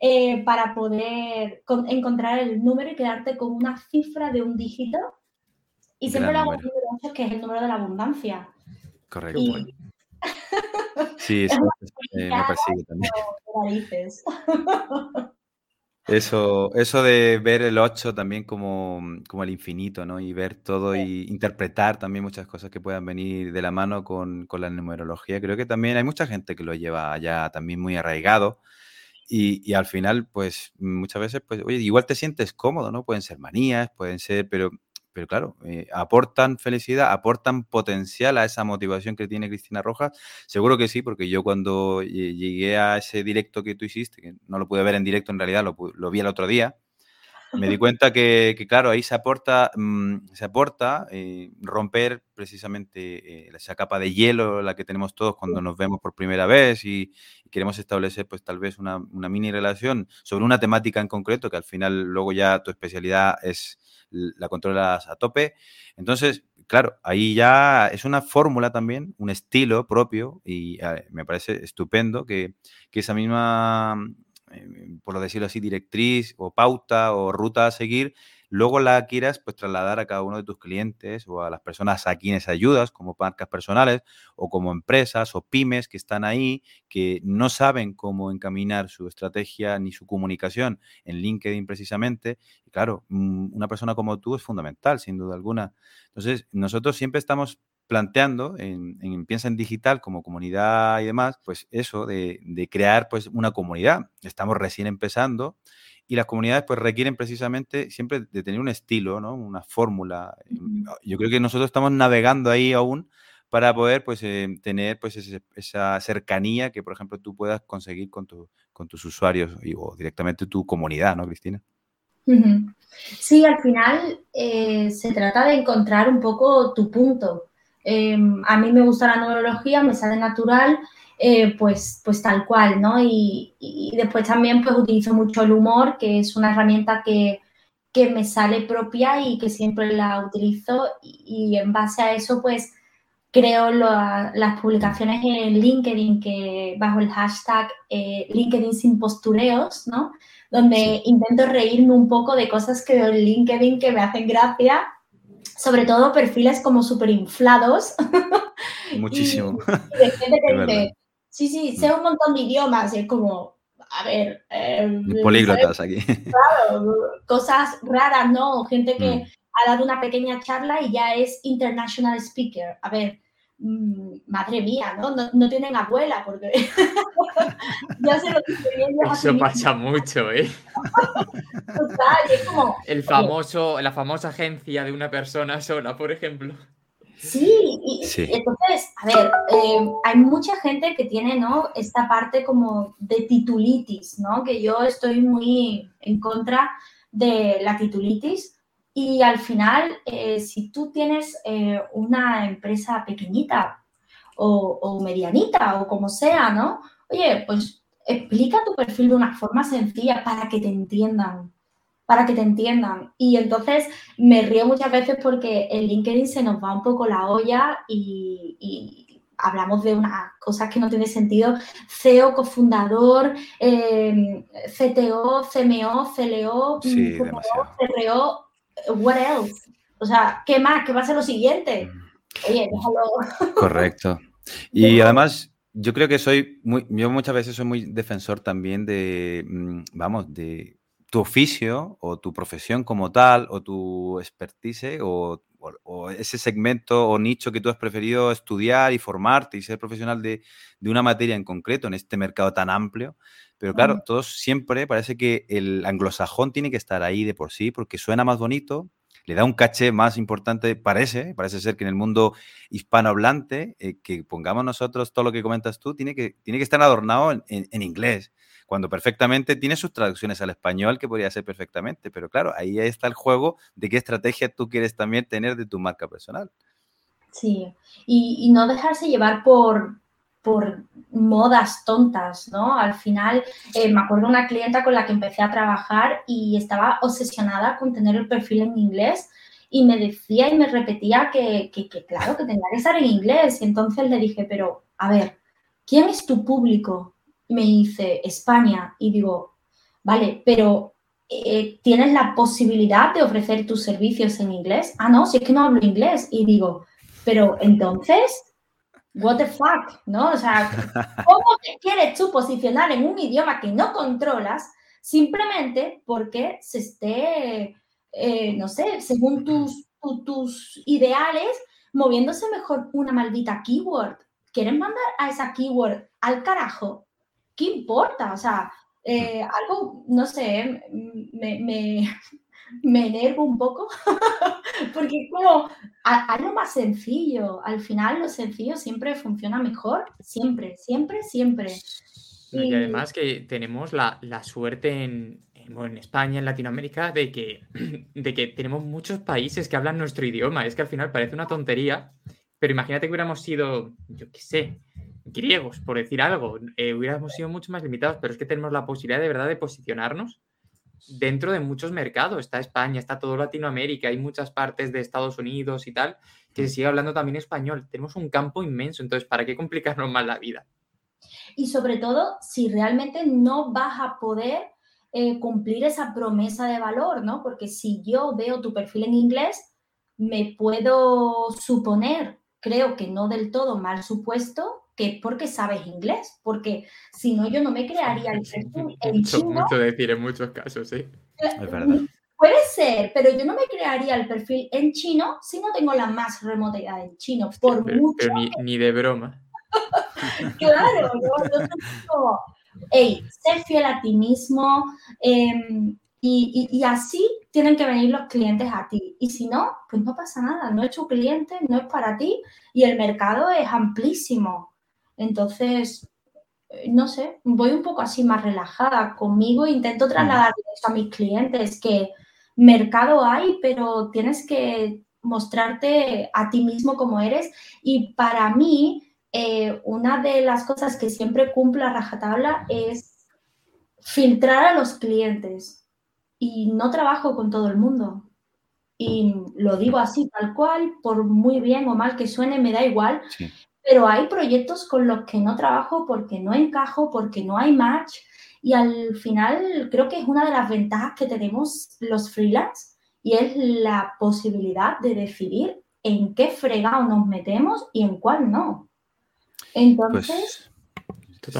eh, para poder encontrar el número y quedarte con una cifra de un dígito. Y siempre lo hago el número 8, que es el número de la abundancia. Correcto. Sí, eso me persigue también. Eso, eso de ver el 8 también como, como el infinito, ¿no? Y ver todo y interpretar también muchas cosas que puedan venir de la mano con, con la numerología. Creo que también hay mucha gente que lo lleva ya también muy arraigado. Y, y, al final, pues muchas veces, pues, oye, igual te sientes cómodo, ¿no? Pueden ser manías, pueden ser, pero pero claro, eh, aportan felicidad, aportan potencial a esa motivación que tiene Cristina Rojas. Seguro que sí, porque yo cuando llegué a ese directo que tú hiciste, que no lo pude ver en directo en realidad, lo, vi el otro día, me di cuenta que, claro, ahí se aporta, mm, se aporta eh, romper precisamente eh, esa capa de hielo, la que tenemos todos cuando nos vemos por primera vez y, queremos establecer pues tal vez una, mini relación sobre una temática en concreto, que al final luego ya tu especialidad es la controlas a tope. Entonces, claro, ahí ya es una fórmula también, un estilo propio y eh, me parece estupendo que, esa misma, por decirlo así, directriz o pauta o ruta a seguir luego la quieras pues trasladar a cada uno de tus clientes o a las personas a quienes ayudas, como marcas personales o como empresas o pymes que están ahí, que no saben cómo encaminar su estrategia ni su comunicación en LinkedIn precisamente. Y claro, mm, una persona como tú es fundamental, sin duda alguna. Entonces, nosotros siempre estamos planteando en, Piensa en Digital como comunidad y demás, pues eso de, de crear pues una comunidad. Estamos recién empezando y las comunidades pues requieren precisamente siempre de tener un estilo, ¿no? Una fórmula. Yo creo que nosotros estamos navegando ahí aún para poder pues eh, tener pues esa cercanía que por ejemplo tú puedas conseguir con, con tus usuarios o directamente tu comunidad, ¿no, Cristina? Sí, al final eh, se trata de encontrar un poco tu punto. Em, a mí me gusta la numerología, me sale natural, eh, pues, pues tal cual, ¿no? Y, después también pues utilizo mucho el humor, que es una herramienta que, me sale propia y que siempre la utilizo y, en base a eso pues creo las publicaciones en LinkedIn que bajo el hashtag eh, LinkedIn sin postureos, ¿no? Donde intento reírme un poco de cosas que veo en LinkedIn que me hacen gracia, sobre todo perfiles como súper inflados. Muchísimo. de gente que dice, Sí, sí, sé un montón de idiomas y es como, a ver... Eh, Políglotas aquí. Claro, cosas raras, ¿no? Gente que mm. ha dado una pequeña charla y ya es international speaker. A ver, mm, madre mía, ¿no? ¿no? tienen abuela porque ya se lo Eso pasa mucho, ¿eh? es como, El famoso, la famosa agencia de una persona sola, por ejemplo. Sí, y, entonces, a ver, eh, hay mucha gente que tiene, ¿no? Esta parte como de titulitis, ¿no? Que yo estoy muy en contra de la titulitis y al final, eh, si tú tienes eh, una empresa pequeñita o, o medianita o como sea, ¿no? Oye, pues explica tu perfil de una forma sencilla para que te entiendan, para que te entiendan. Y entonces me río muchas veces porque en LinkedIn se nos va un poco la olla y, hablamos de unas cosas que no tienen sentido. CEO, cofundador, em, CTO, CMO, CLO, sí, CRO, what else? O sea, ¿qué más? ¿Qué va a ser lo siguiente? Oye, déjalo. Correcto. Y además, yo creo que soy muy, yo muchas veces soy muy defensor también de, mm, vamos, de tu oficio o tu profesión como tal o tu expertise o, ese segmento o nicho que tú has preferido estudiar y formarte y ser profesional de, una materia en concreto en este mercado tan amplio. Pero claro, todos siempre parece que el anglosajón tiene que estar ahí de por sí porque suena más bonito, le da un caché más importante, parece, parece ser que en el mundo hispanohablante, eh, que pongamos nosotros todo lo que comentas tú, tiene que, tiene que estar adornado en inglés cuando perfectamente tiene sus traducciones al español que podría ser perfectamente, pero claro, ahí está el juego de qué estrategia tú quieres también tener de tu marca personal. Sí, y, no dejarse llevar por, por modas tontas, ¿no? Al final, eh, me acuerdo una clienta con la que empecé a trabajar y estaba obsesionada con tener el perfil en inglés y me decía y me repetía que, que, que, claro, que tenía que estar en inglés. Y entonces le dije, pero, a ver, ¿quién es tu público? Me dice España y digo, vale, pero eh, ¿tienes la posibilidad de ofrecer tus servicios en inglés? Ah, no, si es que no hablo inglés. Y digo, pero entonces, what the fuck, ¿no? O sea, ¿cómo te quieres tú posicionar en un idioma que no controlas simplemente porque se esté, eh, no sé, según tus, tus ideales, moviéndose mejor una maldita keyword? ¿Quieren mandar a esa keyword al carajo? ¿Qué importa? O sea, eh, algo, no sé, me, me, me enervo un poco, porque como algo más sencillo, al final lo sencillo siempre funciona mejor, siempre, siempre, siempre. Y, además que tenemos la, suerte en, en, España, en Latinoamérica, de que, de que tenemos muchos países que hablan nuestro idioma. Es que al final parece una tontería, pero imagínate que hubiéramos sido, yo qué sé, griegos, por decir algo, eh, hubiéramos sido mucho más limitados, pero es que tenemos la posibilidad de verdad de posicionarnos dentro de muchos mercados. Está España, está todo Latinoamérica, hay muchas partes de Estados Unidos y tal, que se sigue hablando también español. Tenemos un campo inmenso, entonces, ¿para qué complicarnos más la vida? Y sobre todo, si realmente no vas a poder eh, cumplir esa promesa de valor, ¿no? Porque si yo veo tu perfil en inglés, me puedo suponer, creo que no del todo mal supuesto, que es porque sabes inglés, porque si no yo no me crearía el perfil en mucho, chino. Mucho decir en muchos casos, sí. Es verdad. Puede ser, pero yo no me crearía el perfil en chino si no tengo la más remota idea del chino, por mucho. Pero ni, de broma. claro, yo, hey, sé fiel a ti mismo em, y, y, así tienen que venir los clientes a ti. Y si no, pues no pasa nada, no es tu cliente, no es para ti y el mercado es amplísimo. Entonces, eh, no sé, voy un poco así más relajada conmigo, intento trasladar eso a mis clientes, que mercado hay, pero tienes que mostrarte a ti mismo como eres. Y para mí, eh, una de las cosas que siempre cumplo a rajatabla es filtrar a los clientes. Y no trabajo con todo el mundo. Y lo digo así, tal cual, por muy bien o mal que suene, me da igual pero hay proyectos con los que no trabajo porque no encajo, porque no hay match y al final creo que es una de las ventajas que tenemos los freelance y es la posibilidad de decidir en qué fregado nos metemos y en cuál no. Entonces, pues,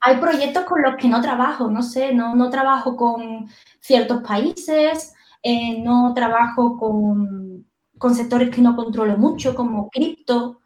hay proyectos con los que no trabajo, no sé, no, no trabajo con ciertos países, eh, no trabajo con, con sectores que no controlo mucho, como cripto,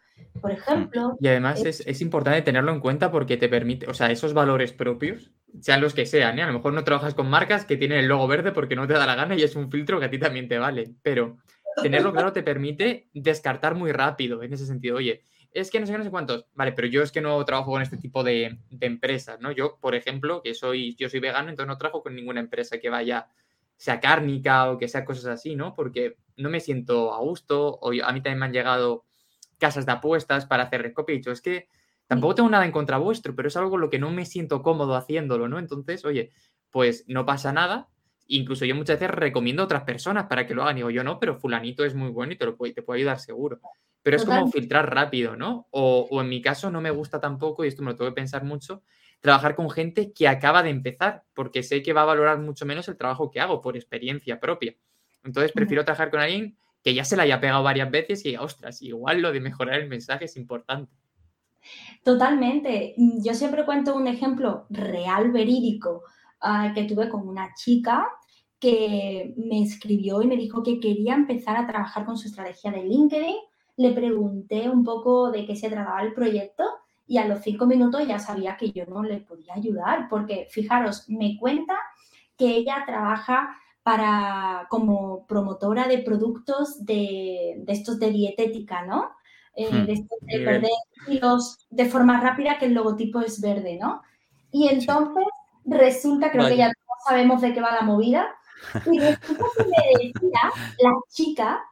por ejemplo. Y además es, es, importante tenerlo en cuenta porque te permite, o sea, esos valores propios, sean los que sean, ¿eh? a lo mejor no trabajas con marcas que tienen el logo verde porque no te da la gana y es un filtro que a ti también te vale, pero tenerlo claro te permite descartar muy rápido en ese sentido. Oye, es que no sé qué, no sé cuántos. Vale, pero yo es que no trabajo con este tipo de, de, empresas, ¿no? Yo, por ejemplo, que soy, yo soy vegano, entonces no trabajo con ninguna empresa que vaya, sea cárnica o que sea cosas así, ¿no? Porque no me siento a gusto. O a mí también me han llegado casas de apuestas para hacer recopio. es que tampoco tengo nada en contra vuestro, pero es algo con lo que no me siento cómodo haciéndolo, ¿no? Entonces, oye, pues no pasa nada. Incluso yo muchas veces recomiendo a otras personas para que lo hagan. Digo, yo no, pero fulanito es muy bueno y te, lo puede, te puede ayudar seguro. Pero es como filtrar rápido, ¿no? O, o en mi caso no me gusta tampoco, y esto me lo tengo que pensar mucho, trabajar con gente que acaba de empezar, porque sé que va a valorar mucho menos el trabajo que hago por experiencia propia. Entonces prefiero trabajar con alguien que ya se la haya pegado varias veces y, ostras, igual lo de mejorar el mensaje es importante. Totalmente. Yo siempre cuento un ejemplo real, verídico, ah, que tuve con una chica que me escribió y me dijo que quería empezar a trabajar con su estrategia de LinkedIn. Le pregunté un poco de qué se trataba el proyecto y a los cinco minutos ya sabía que yo no le podía ayudar, porque fijaros, me cuenta que ella trabaja para, como promotora de productos de, estos de dietética, ¿no? Eh, hmm, de estos de perder kilos de forma rápida, que el logotipo es verde, ¿no? Y entonces resulta, creo que ya todos sabemos de qué va la movida, y resulta que me decía la chica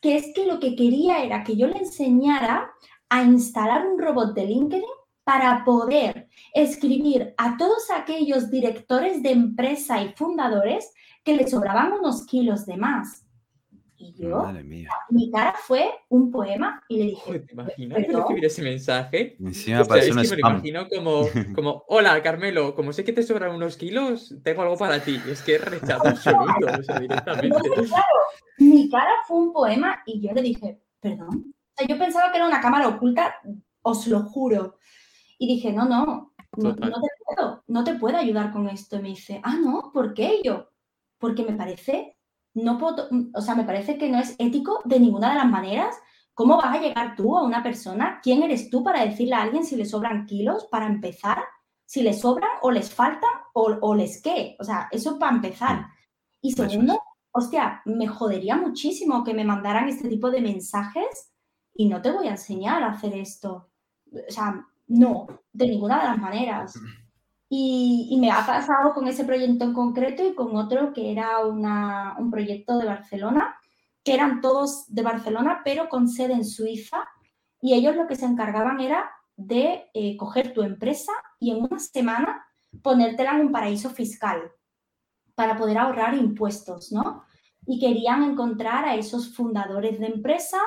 que es que lo que quería era que yo le enseñara a instalar un robot de LinkedIn para poder escribir a todos aquellos directores de empresa y fundadores que le sobraban unos kilos de más. Y yo, mi cara fue un poema y le dije. ¿Te imaginas recibir ese mensaje? Encima o es que me lo imagino como, como, hola Carmelo, como sé que te sobran unos kilos, tengo algo para ti. Es que es rechazo absoluto, o sea, directamente. claro, mi cara fue un poema y yo le dije, perdón. O sea, yo pensaba que era una cámara oculta os lo juro. Y dije, no, no, no, te puedo, no te puedo ayudar con esto. Y me dice, ah, no, ¿por qué yo? Porque me parece, no puedo, o sea, me parece que no es ético de ninguna de las maneras. ¿Cómo vas a llegar tú a una persona? ¿Quién eres tú para decirle a alguien si le sobran kilos para empezar? Si le sobran o les faltan o, o les qué. O sea, eso para empezar. Y segundo, hostia, me jodería muchísimo que me mandaran este tipo de mensajes y no te voy a enseñar a hacer esto. O sea, no, de ninguna de las maneras. Y, me ha pasado con ese proyecto en concreto y con otro que era un proyecto de Barcelona, que eran todos de Barcelona, pero con sede en Suiza. Y ellos lo que se encargaban era de eh, coger tu empresa y en una semana ponértela en un paraíso fiscal para poder ahorrar impuestos, ¿no? Y querían encontrar a esos fundadores de empresa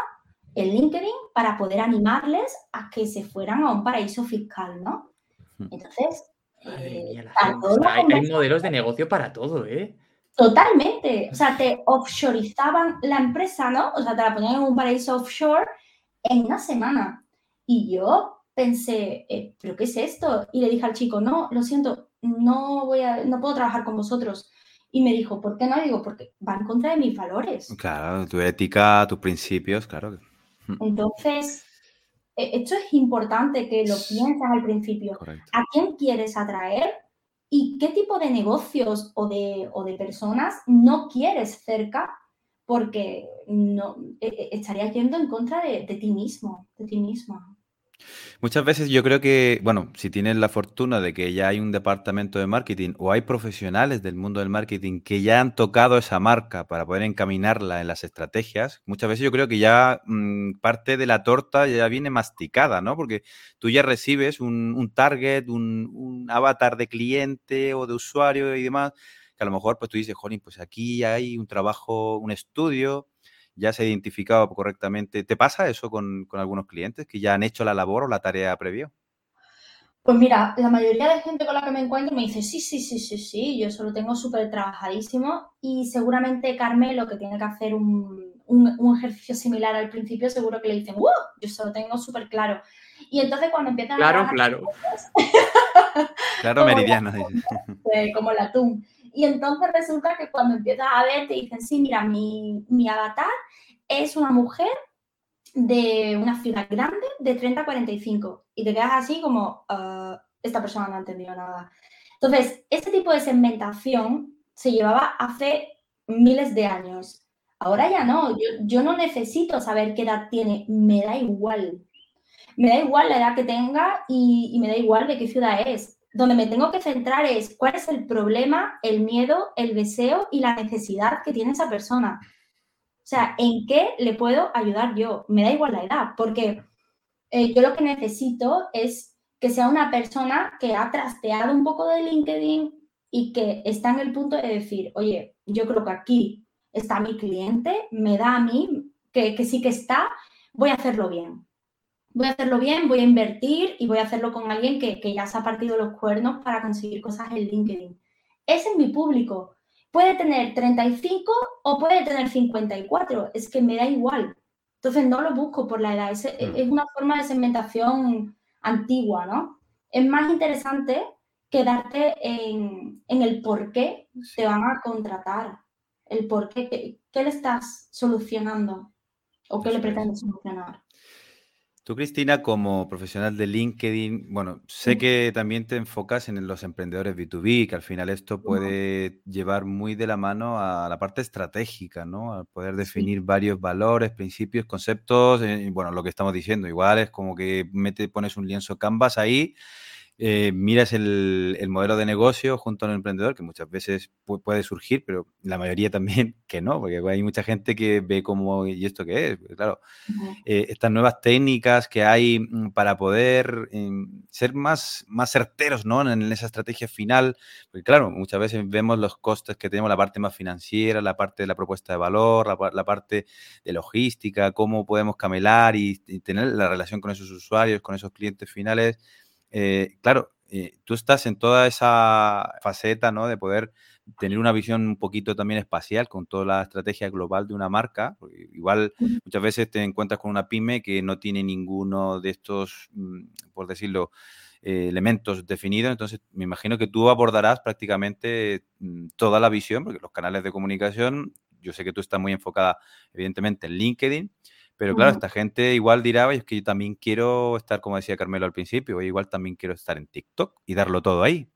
en LinkedIn para poder animarles a que se fueran a un paraíso fiscal, ¿no? Entonces, eh, hay, modelos de negocio para todo, ¿eh? Totalmente. O sea, te offshoreizaban la empresa, ¿no? O sea, te la ponían en un paraíso offshore en una semana. Y yo pensé, eh, ¿pero qué es esto? Y le dije al chico, no, lo siento, no voy a, no puedo trabajar con vosotros. Y me dijo, ¿por qué no? digo, porque va en contra de mis valores. Claro, tu ética, tus principios, claro. Entonces, esto es importante que lo pienses al principio. ¿A quién quieres atraer? ¿Y qué tipo de negocios o de, o de personas no quieres cerca? Porque no, e, e, estarías yendo en contra de, de ti mismo, de ti mismo. Muchas veces yo creo que, bueno, si tienes la fortuna de que ya hay un departamento de marketing o hay profesionales del mundo del marketing que ya han tocado esa marca para poder encaminarla en las estrategias, muchas veces yo creo que ya mm, parte de la torta ya viene masticada, ¿no? Porque tú ya recibes un, target, un, un, avatar de cliente o de usuario y demás, que a lo mejor pues tú dices, Jolín, pues aquí hay un trabajo, un estudio ya se ha identificado correctamente. ¿Te pasa eso con, algunos clientes que ya han hecho la labor o la tarea previa? Pues mira, la mayoría de gente con la que me encuentro me dice, sí, sí, sí, sí, sí, yo eso lo tengo súper trabajadísimo y seguramente Carmelo, que tiene que hacer un, ejercicio similar al principio, seguro que le dicen, ¡uh! Yo eso lo tengo súper claro. Y entonces cuando empiezan claro, a... Claro, claro. claro, meridiano. como el atún. Y entonces resulta que cuando empiezas a ver, te dicen, sí, mira, mi, avatar es una mujer de una ciudad grande de 30 a 45. Y te quedas así como, ah, esta persona no ha entendido nada. Entonces, este tipo de segmentación se llevaba hace miles de años. Ahora ya no, yo, no necesito saber qué edad tiene, me da igual. Me da igual la edad que tenga y me da igual de qué ciudad es donde me tengo que centrar es cuál es el problema, el miedo, el deseo y la necesidad que tiene esa persona. O sea, ¿en qué le puedo ayudar yo? Me da igual la edad, porque eh, yo lo que necesito es que sea una persona que ha trasteado un poco de LinkedIn y que está en el punto de decir, oye, yo creo que aquí está mi cliente, me da a mí que, que sí que está, voy a hacerlo bien voy a hacerlo bien, voy a invertir y voy a hacerlo con alguien que, ya se ha partido los cuernos para conseguir cosas en LinkedIn. Ese es mi público. Puede tener 35 o puede tener 54, es que me da igual. Entonces no lo busco por la edad, es, es una forma de segmentación antigua, ¿no? Es más interesante quedarte en, en el por qué te van a contratar, el por qué, qué, qué le estás solucionando o qué le pretendes solucionar. Tú, Cristina, como profesional de LinkedIn, bueno, sé que también te enfocas en los emprendedores B2B, que al final esto puede llevar muy de la mano a la parte estratégica, ¿no? A poder definir varios valores, principios, conceptos, eh, y bueno, lo que estamos diciendo, igual es como que mete, pones un lienzo Canvas ahí eh, miras el, modelo de negocio junto a un emprendedor, que muchas veces puede surgir, pero la mayoría también que no, porque hay mucha gente que ve cómo y esto qué es. Claro, eh, estas nuevas técnicas que hay mm, para poder em, ser más, más certeros ¿no? en esa estrategia final, porque claro, muchas veces vemos los costes que tenemos, la parte más financiera, la parte de la propuesta de valor, la, parte de logística, cómo podemos camelar y tener la relación con esos usuarios, con esos clientes finales eh, claro, eh, tú estás en toda esa faceta, ¿no? De poder tener una visión un poquito también espacial con toda la estrategia global de una marca. Igual muchas veces te encuentras con una pyme que no tiene ninguno de estos, mm, por decirlo, eh, elementos definidos. Entonces, me imagino que tú abordarás prácticamente mm, toda la visión, porque los canales de comunicación, yo sé que tú estás muy enfocada, evidentemente, en LinkedIn, pero claro, esta gente igual dirá, es que yo también quiero estar, como decía Carmelo al principio, igual también quiero estar en TikTok y darlo todo ahí.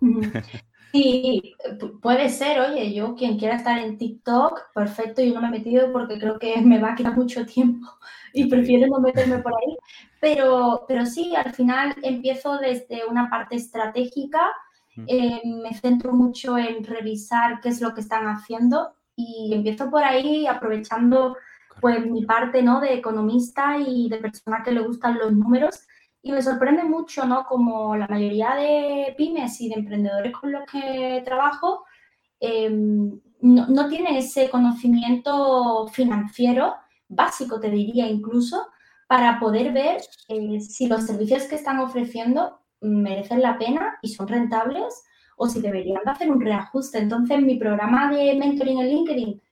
Sí, puede ser, oye, yo quien quiera estar en TikTok, perfecto, yo no me he metido porque creo que me va a quitar mucho tiempo y prefiero no meterme por ahí. Pero, pero sí, al final empiezo desde una parte estratégica, eh, me centro mucho en revisar qué es lo que están haciendo y empiezo por ahí aprovechando pues mi parte, ¿no? De economista y de persona que le gustan los números. Y me sorprende mucho, ¿no? Como la mayoría de pymes y de emprendedores con los que trabajo em, no, no, tienen ese conocimiento financiero, básico te diría incluso, para poder ver eh, si los servicios que están ofreciendo merecen la pena y son rentables o si deberían de hacer un reajuste. Entonces, mi programa de mentoring en LinkedIn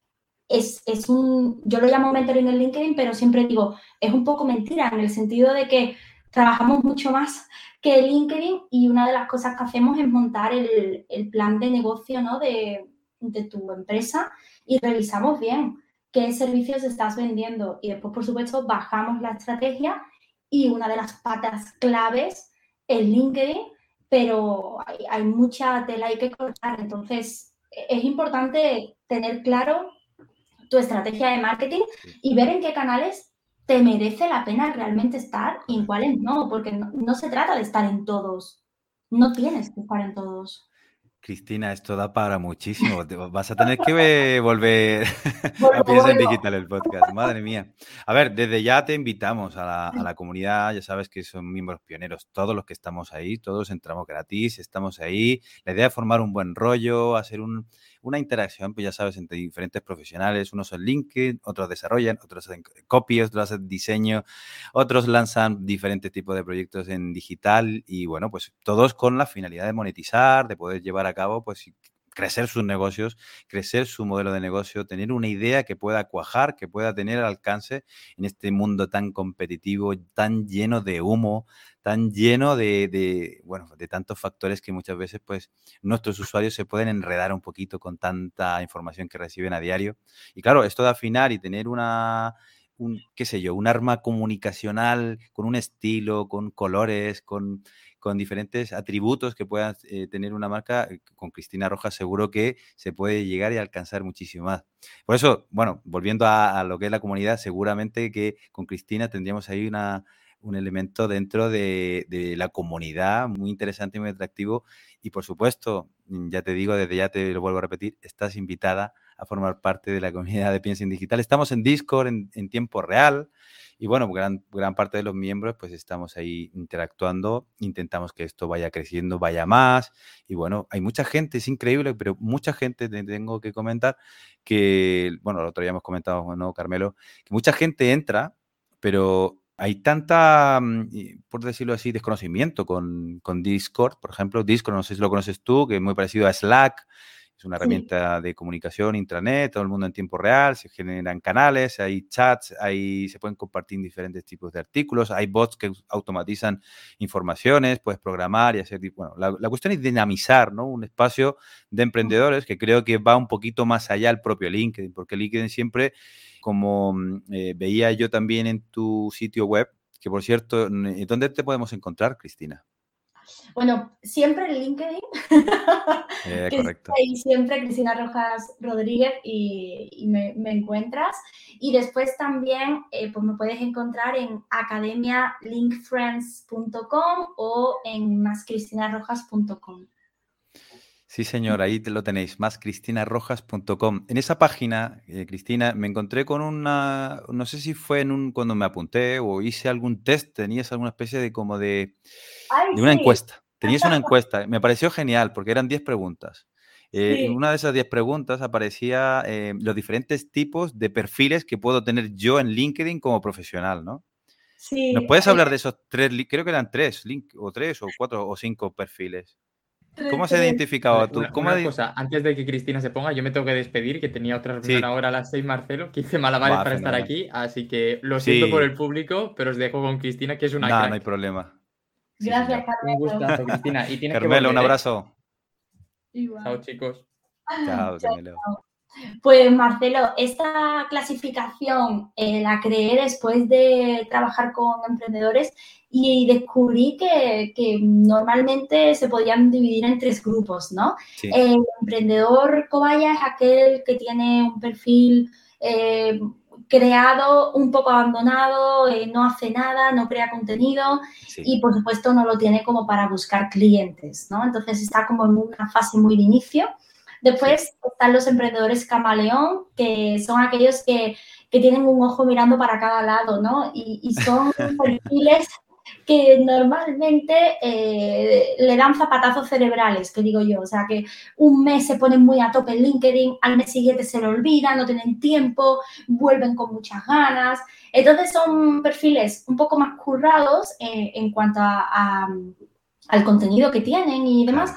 es, es, un, yo lo llamo mentoring en LinkedIn, pero siempre digo, es un poco mentira en el sentido de que trabajamos mucho más que LinkedIn y una de las cosas que hacemos es montar el, el plan de negocio ¿no? de, de, tu empresa y revisamos bien qué servicios estás vendiendo y después, por supuesto, bajamos la estrategia y una de las patas claves es LinkedIn, pero hay, hay mucha tela que cortar. Entonces, es importante tener claro tu estrategia de marketing y ver en qué canales te merece la pena realmente estar y en cuáles no, porque no, se trata de estar en todos, no tienes que estar en todos. Cristina, esto da para muchísimo. Vas a tener que volver a Piensa en Digital el podcast. Madre mía. A ver, desde ya te invitamos a la, a la, comunidad. Ya sabes que son miembros pioneros. Todos los que estamos ahí, todos entramos gratis, estamos ahí. La idea es formar un buen rollo, hacer un, una interacción, pues ya sabes, entre diferentes profesionales. Unos son LinkedIn, otros desarrollan, otros hacen copy, otros hacen diseño, otros lanzan diferentes tipos de proyectos en digital y bueno, pues todos con la finalidad de monetizar, de poder llevar a cabo pues crecer sus negocios, crecer su modelo de negocio, tener una idea que pueda cuajar, que pueda tener alcance en este mundo tan competitivo, tan lleno de humo, tan lleno de, bueno, de tantos factores que muchas veces pues nuestros usuarios se pueden enredar un poquito con tanta información que reciben a diario. Y claro, esto de afinar y tener una un, qué sé yo, un arma comunicacional con un estilo, con colores, con, con diferentes atributos que puedan eh, tener una marca, eh, con Cristina Rojas seguro que se puede llegar y alcanzar muchísimo más. Por eso, bueno, volviendo a, lo que es la comunidad, seguramente que con Cristina tendríamos ahí una, un elemento dentro de, de, la comunidad muy interesante y muy atractivo. Y por supuesto, ya te digo, desde ya te lo vuelvo a repetir, estás invitada a formar parte de la comunidad de Piensa en Digital. Estamos en Discord en, tiempo real y bueno, gran, gran parte de los miembros pues estamos ahí interactuando, intentamos que esto vaya creciendo, vaya más y bueno, hay mucha gente, es increíble, pero mucha gente te tengo que comentar que, bueno, lo otro día hemos comentado, ¿no, Carmelo? Que mucha gente entra, pero hay tanta, mm, por decirlo así, desconocimiento con, con, Discord, por ejemplo. Discord, no sé si lo conoces tú, que es muy parecido a Slack, es una herramienta de comunicación intranet, todo el mundo en tiempo real, se generan canales, hay chats, hay, se pueden compartir diferentes tipos de artículos, hay bots que automatizan informaciones, puedes programar y hacer... Bueno, la, cuestión es dinamizar ¿no? un espacio de emprendedores que creo que va un poquito más allá del propio LinkedIn, porque LinkedIn siempre, como mm, eh, veía yo también en tu sitio web, que por cierto, ¿dónde te podemos encontrar, Cristina? Bueno, siempre en LinkedIn. Eh, correcto. Y siempre Cristina Rojas Rodríguez y, me, encuentras. Y después también eh, pues me puedes encontrar en academialinkfriends.com o en máscristinarrojas.com. Sí, señor, ahí te lo tenéis, máscristinarrojas.com. En esa página, eh, Cristina, me encontré con una, no sé si fue en un, cuando me apunté o hice algún test, tenías alguna especie de como de, de una encuesta. Tenías una encuesta, me pareció genial porque eran 10 preguntas. Eh, en una de esas 10 preguntas aparecía eh, los diferentes tipos de perfiles que puedo tener yo en LinkedIn como profesional, ¿no? Sí. ¿Nos puedes hablar de esos tres? Creo que eran tres, link, o tres, o cuatro, o cinco perfiles. ¿Cómo se ha identificado tú? ¿Cómo una cosa, antes de que Cristina se ponga, yo me tengo que despedir, que tenía otra reunión ahora a las seis, Marcelo, que hice malabares para estar aquí, así que lo siento por el público, pero os dejo con Cristina, que es una. No, no hay problema. Gracias, Carmelo. Un gustazo, Cristina. Y Carmelo, un ¿eh? abrazo. Chao, chicos. Chao, Carmelo. Pues Marcelo, esta clasificación eh, la creé después de trabajar con emprendedores y descubrí que, normalmente se podían dividir en tres grupos, ¿no? El emprendedor cobaya es aquel que tiene un perfil eh, creado, un poco abandonado, eh, no hace nada, no crea contenido y por supuesto no lo tiene como para buscar clientes, ¿no? Entonces está como en una fase muy de inicio. Después están los emprendedores camaleón, que son aquellos que, tienen un ojo mirando para cada lado, ¿no? Y, y son perfiles que normalmente eh, le dan zapatazos cerebrales, que digo yo. O sea, que un mes se ponen muy a tope en LinkedIn, al mes siguiente se lo olvidan, no tienen tiempo, vuelven con muchas ganas. Entonces son perfiles un poco más currados eh, en cuanto a, al contenido que tienen y demás,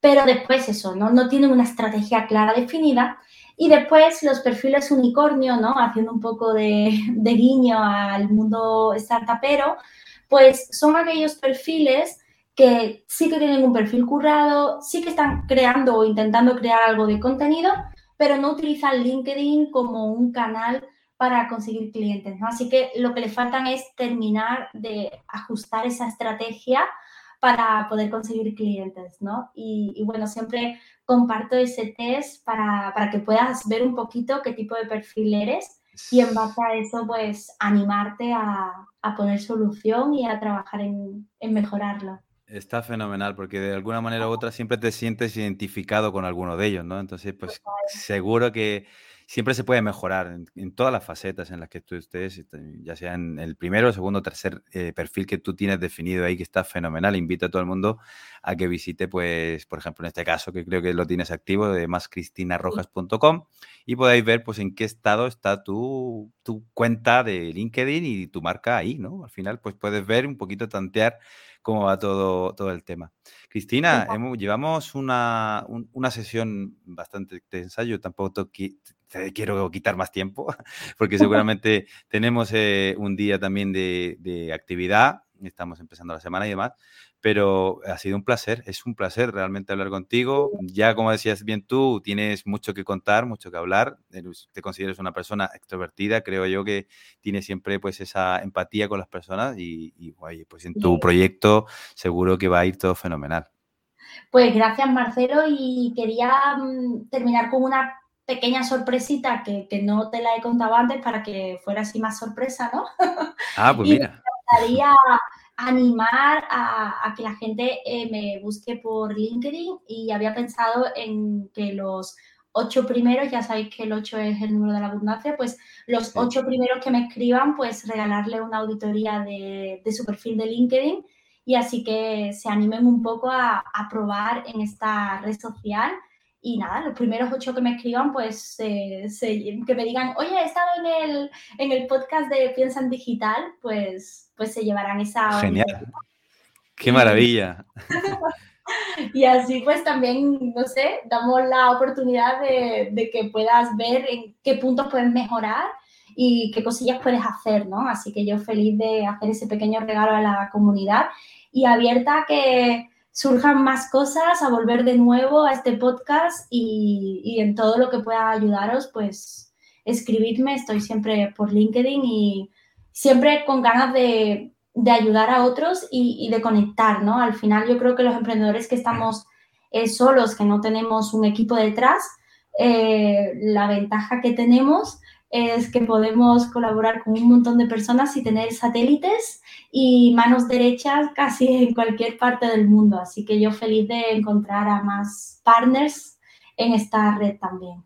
pero después eso, ¿no? No tienen una estrategia clara definida. Y después los perfiles unicornio, ¿no? Haciendo un poco de, de guiño al mundo startupero, pues son aquellos perfiles que sí que tienen un perfil currado, sí que están creando o intentando crear algo de contenido, pero no utilizan LinkedIn como un canal para conseguir clientes. Así que lo que le faltan es terminar de ajustar esa estrategia para poder conseguir clientes, ¿no? Y, bueno, siempre comparto ese test para, para, que puedas ver un poquito qué tipo de perfil eres y en base a eso, pues animarte a, a poner solución y a trabajar en, en, mejorarlo. Está fenomenal porque de alguna manera u otra siempre te sientes identificado con alguno de ellos, ¿no? Entonces, pues seguro que siempre se puede mejorar en, todas las facetas en las que tú estés, este, ya sea en el primero, segundo, tercer eh, perfil que tú tienes definido ahí, que está fenomenal. Invito a todo el mundo a que visite, pues, por ejemplo, en este caso, que creo que lo tienes activo, de máscristinarrojas.com y podáis ver, pues, en qué estado está tu, tu cuenta de LinkedIn y tu marca ahí, ¿no? Al final, pues, puedes ver un poquito, tantear cómo va todo, todo el tema. Cristina, llevamos una, una, sesión bastante extensa. Yo tampoco te quiero quitar más tiempo, porque seguramente tenemos eh, un día también de, de, actividad. Estamos empezando la semana y demás pero ha sido un placer, es un placer realmente hablar contigo. Ya como decías bien tú, tienes mucho que contar, mucho que hablar, te consideras una persona extrovertida, creo yo que tienes siempre pues esa empatía con las personas y, pues en tu proyecto seguro que va a ir todo fenomenal. Pues gracias Marcelo y quería mm, terminar con una pequeña sorpresita que, no te la he contado antes para que fuera así más sorpresa, ¿no? Ah, pues mira. Me gustaría animar a, que la gente eh, me busque por LinkedIn y había pensado en que los ocho primeros, ya sabéis que el ocho es el número de la abundancia, pues los ocho primeros que me escriban, pues regalarle una auditoría de, su perfil de LinkedIn y así que se animen un poco a, a probar en esta red social y nada, los primeros ocho que me escriban, pues que me digan, oye, he estado en el, en el podcast de Piensa en Digital, pues, pues se llevarán esa... Genial. Qué maravilla. y así pues también, no sé, damos la oportunidad de, de, que puedas ver en qué puntos puedes mejorar y qué cosillas puedes hacer, ¿no? Así que yo feliz de hacer ese pequeño regalo a la comunidad y abierta a que surjan más cosas, a volver de nuevo a este podcast y, en todo lo que pueda ayudaros, pues escribidme, estoy siempre por LinkedIn y siempre con ganas de, ayudar a otros y, de conectar, ¿no? Al final yo creo que los emprendedores que estamos eh, solos, que no tenemos un equipo detrás, eh, la ventaja que tenemos es que podemos colaborar con un montón de personas y tener satélites y manos derechas casi en cualquier parte del mundo. Así que yo feliz de encontrar a más partners en esta red también.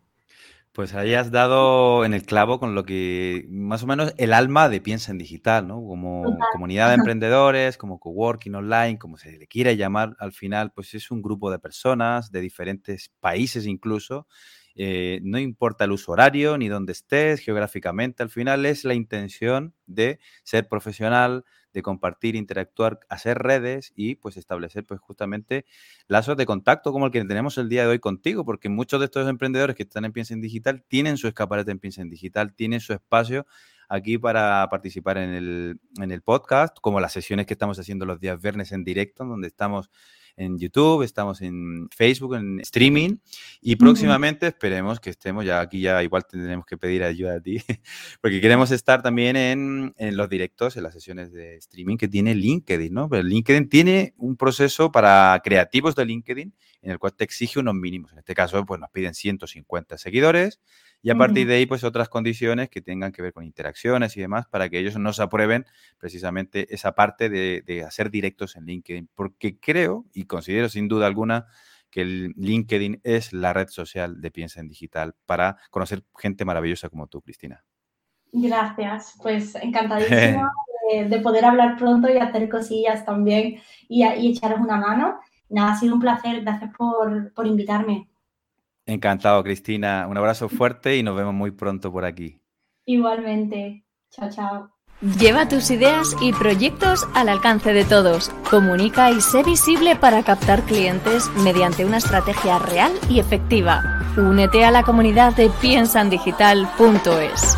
Pues ahí has dado en el clavo con lo que más o menos el alma de Piensa en Digital, ¿no? Como comunidad de emprendedores, como coworking online, como se le quiera llamar, al final, pues es un grupo de personas de diferentes países incluso eh, no importa el uso horario ni dónde estés geográficamente, al final es la intención de ser profesional, de compartir, interactuar, hacer redes y pues establecer pues justamente lazos de contacto como el que tenemos el día de hoy contigo, porque muchos de estos emprendedores que están en Piensa en Digital tienen su escaparate en Piensa en Digital, tienen su espacio aquí para participar en el, en el podcast, como las sesiones que estamos haciendo los días viernes en directo, donde estamos en YouTube, estamos en Facebook, en streaming y próximamente esperemos que estemos, ya aquí ya igual tendremos que pedir ayuda a ti, porque queremos estar también en, en, los directos, en las sesiones de streaming que tiene LinkedIn, ¿no? Pero LinkedIn tiene un proceso para creativos de LinkedIn en el cual te exige unos mínimos. En este caso, pues nos piden 150 seguidores y a partir de ahí, pues otras condiciones que tengan que ver con interacciones y demás para que ellos nos aprueben precisamente esa parte de, hacer directos en LinkedIn. Porque creo y considero sin duda alguna que el LinkedIn es la red social de Piensa en Digital para conocer gente maravillosa como tú, Cristina. Gracias, pues encantadísima de, poder hablar pronto y hacer cosillas también y, echaros una mano. Nada, ha sido un placer, gracias por, por invitarme. Encantado, Cristina. Un abrazo fuerte y nos vemos muy pronto por aquí. Igualmente. Chao, chao. Lleva tus ideas y proyectos al alcance de todos. Comunica y sé visible para captar clientes mediante una estrategia real y efectiva. Únete a la comunidad de piensandigital.es.